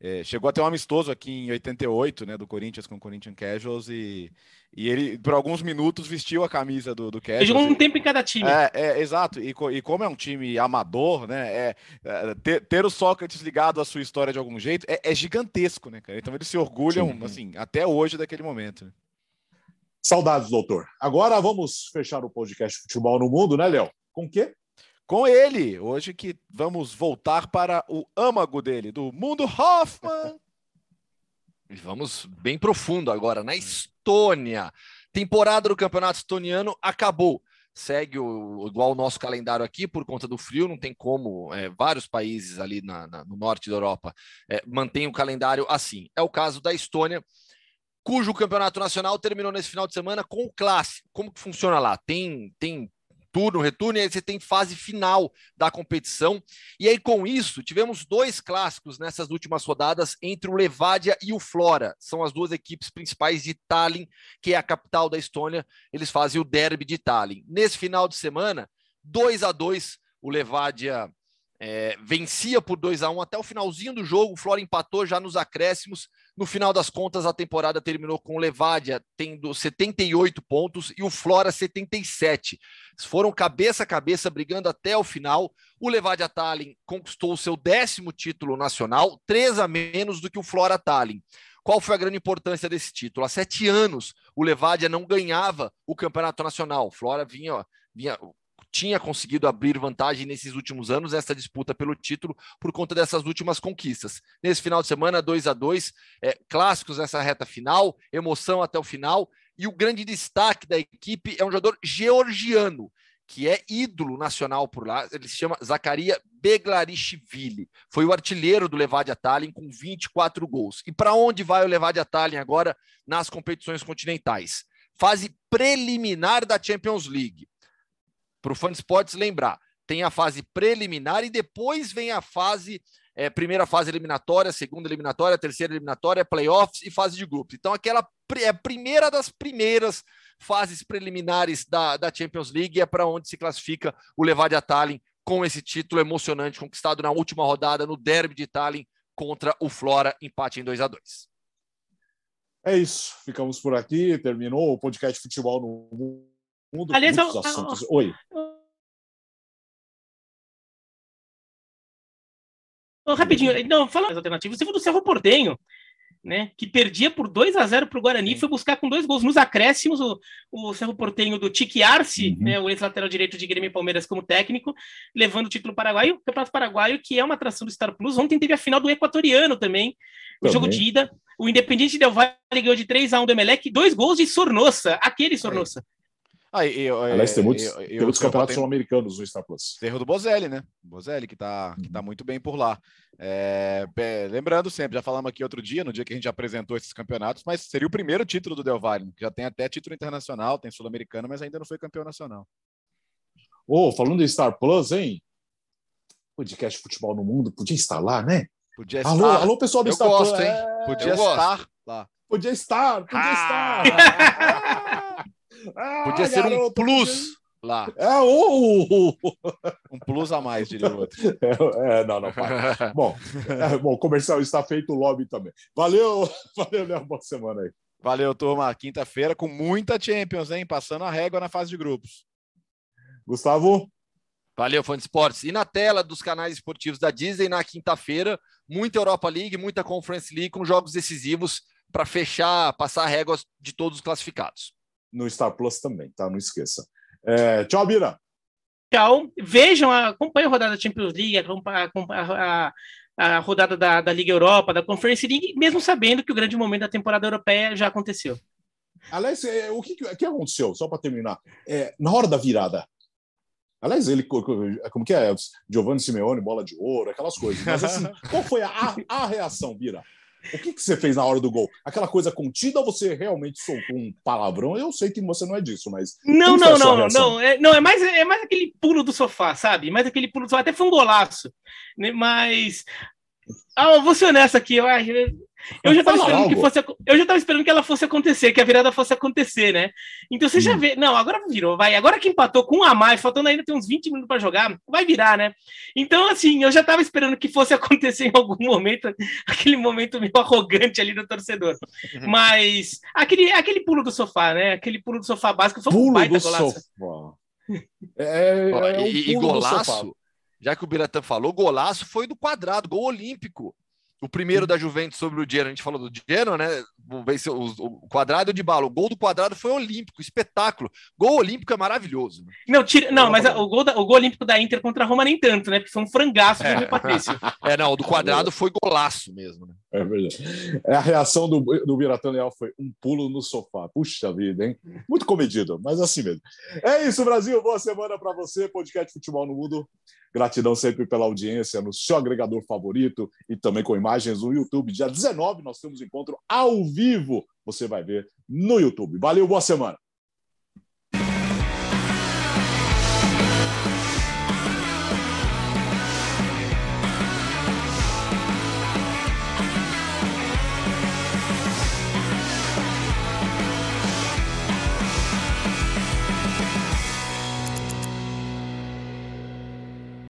Speaker 2: É, chegou até um amistoso aqui em 88, né, do Corinthians com o Corinthians Casuals e, e ele, por alguns minutos, vestiu a camisa do, do Casuals.
Speaker 4: Ele jogou um tempo em cada time.
Speaker 2: É, é exato. E, e, como é um time amador, né, é, é, ter, ter, o Sócrates ligado à sua história de algum jeito é, é gigantesco, né, cara? Então eles se orgulham, Sim. assim, até hoje daquele momento.
Speaker 1: Saudades, doutor. Agora vamos fechar o podcast Futebol no Mundo, né, Léo? Com o quê?
Speaker 2: com ele, hoje que vamos voltar para o âmago dele, do mundo Hoffman.
Speaker 3: Vamos bem profundo agora, na Estônia. Temporada do campeonato estoniano acabou. Segue o, igual o nosso calendário aqui, por conta do frio, não tem como. É, vários países ali na, na, no norte da Europa é, mantêm o calendário assim. É o caso da Estônia, cujo campeonato nacional terminou nesse final de semana com o clássico. Como que funciona lá? Tem, tem turno, retorno, e aí você tem fase final da competição. E aí, com isso, tivemos dois clássicos nessas últimas rodadas entre o Levadia e o Flora. São as duas equipes principais de Tallinn, que é a capital da Estônia. Eles fazem o derby de Tallinn. Nesse final de semana, 2 a 2 o Levadia é, vencia por 2 a 1 até o finalzinho do jogo. O Flora empatou já nos acréscimos. No final das contas, a temporada terminou com o Levadia tendo 78 pontos e o Flora 77. Foram cabeça a cabeça brigando até o final. O Levadia Tallinn conquistou o seu décimo título nacional, três a menos do que o Flora Tallinn. Qual foi a grande importância desse título? Há sete anos, o Levadia não ganhava o campeonato nacional. O Flora vinha, vinha tinha conseguido abrir vantagem nesses últimos anos, essa disputa pelo título, por conta dessas últimas conquistas. Nesse final de semana, 2 a 2 é, clássicos nessa reta final, emoção até o final, e o grande destaque da equipe é um jogador georgiano, que é ídolo nacional por lá, ele se chama Zacaria Beglarishvili. Foi o artilheiro do Levadia Tallinn com 24 gols. E para onde vai o Levadia Tallinn agora nas competições continentais? Fase preliminar da Champions League para o Fã Sports lembrar. tem a fase preliminar e depois vem a fase é, primeira fase eliminatória, segunda eliminatória, terceira eliminatória, playoffs e fase de grupos. Então, aquela é a primeira das primeiras fases preliminares da, da Champions League é para onde se classifica o Levadia Tallinn com esse título emocionante conquistado na última rodada no Derby de Tallinn contra o Flora, empate em 2 a 2
Speaker 1: É isso, ficamos por aqui, terminou o podcast Futebol no Mundo.
Speaker 4: Aliás, eu,
Speaker 1: assuntos. Oi.
Speaker 4: rapidinho, não, falando das alternativas, você falou do Cerro Portenho, né, que perdia por 2 a 0 para o Guarani, Sim. foi buscar com dois gols nos acréscimos o, o Cerro Portenho do Tique Arce, uhum. né, o ex-lateral direito de Grêmio e Palmeiras como técnico, levando o título paraguaio, o Campeonato Paraguaio, que é uma atração do Star Plus. Ontem teve a final do Equatoriano também, o jogo de ida. O Independiente Del Valle ganhou de 3 a 1 do Emelec, dois gols de Sornossa, aquele Sornossa.
Speaker 2: Ah, e, e,
Speaker 1: Aliás, tem muitos, e, tem muitos campeonatos sul-americanos no Star Plus.
Speaker 2: Erro do Bozelli, né? Bozelli, que tá, que tá uhum. muito bem por lá. É, lembrando sempre, já falamos aqui outro dia, no dia que a gente apresentou esses campeonatos, mas seria o primeiro título do Del Valle, que já tem até título internacional, tem sul-americano, mas ainda não foi campeão nacional.
Speaker 1: Ô, oh, falando de Star Plus, hein? Podcast Futebol no Mundo, podia estar lá, né?
Speaker 2: Podia
Speaker 1: estar. Alô, alô pessoal do
Speaker 3: Eu
Speaker 1: Star
Speaker 3: gosto,
Speaker 1: Plus.
Speaker 3: Hein?
Speaker 1: É...
Speaker 3: Podia Eu estar gosto.
Speaker 1: lá. Podia estar, podia ah!
Speaker 3: estar. Ah, podia ser garoto, um plus lá.
Speaker 1: É o
Speaker 2: um plus a mais, diria o outro.
Speaker 1: É, é, não, não para. bom, é, bom, o comercial está feito, o lobby também. Valeu, valeu, Léo, boa semana aí.
Speaker 2: Valeu, turma. Quinta-feira com muita Champions, hein? Passando a régua na fase de grupos.
Speaker 1: Gustavo?
Speaker 3: Valeu, fã de esportes. E na tela dos canais esportivos da Disney, na quinta-feira, muita Europa League, muita Conference League com jogos decisivos para fechar, passar réguas de todos os classificados
Speaker 1: no Star Plus também, tá? Não esqueça. É, tchau, Bira.
Speaker 4: Tchau. Vejam, acompanhem a rodada da Champions League, a, a, a rodada da, da Liga Europa, da Conference League, mesmo sabendo que o grande momento da temporada europeia já aconteceu.
Speaker 1: Aliás, é, o que, que aconteceu? Só para terminar, é, na hora da virada, Aliás, ele, como que é? Giovanni Simeone, bola de ouro, aquelas coisas. Mas assim, qual foi a, a reação, Bira? O que, que você fez na hora do gol? Aquela coisa contida ou você realmente soltou um palavrão? Eu sei que você não é disso, mas.
Speaker 4: Não, não, não, não. É, não, é mais, é mais aquele pulo do sofá, sabe? Mais aquele pulo do sofá. Até foi um golaço. Né? Mas. Ah, vou ser honesto aqui, eu acho. Eu já estava esperando algo. que fosse, eu já estava esperando que ela fosse acontecer, que a virada fosse acontecer, né? Então você hum. já vê, não, agora virou, vai. Agora que empatou com um a mais, faltando ainda tem uns 20 minutos para jogar, vai virar, né? Então assim, eu já estava esperando que fosse acontecer em algum momento, aquele momento meio arrogante ali do torcedor. Uhum. Mas aquele aquele pulo do sofá, né? Aquele pulo do sofá básico foi
Speaker 1: pulo
Speaker 4: um baita
Speaker 1: do golaço. Sofá. É,
Speaker 3: é, é e, e golaço, já que o Biratan falou, golaço foi do quadrado, gol olímpico. O primeiro da Juventus sobre o Genoa, a gente falou do Genoa, né? O quadrado de bala. O gol do quadrado foi olímpico, espetáculo. Gol olímpico é maravilhoso. Né?
Speaker 4: Não, tira, não mas o gol, da, o gol olímpico da Inter contra a Roma nem tanto, né? Porque foi um frangaço
Speaker 3: é.
Speaker 4: do Patrício.
Speaker 3: É, não, o do quadrado foi golaço mesmo. Né?
Speaker 1: É verdade. É, a reação do, do Biratã Leal foi um pulo no sofá. Puxa vida, hein? Muito comedido, mas assim mesmo. É isso, Brasil. Boa semana para você. Podcast Futebol no Mundo. Gratidão sempre pela audiência no seu agregador favorito e também com imagens no YouTube. Dia 19 nós temos encontro ao vivo. Você vai ver no YouTube. Valeu, boa semana.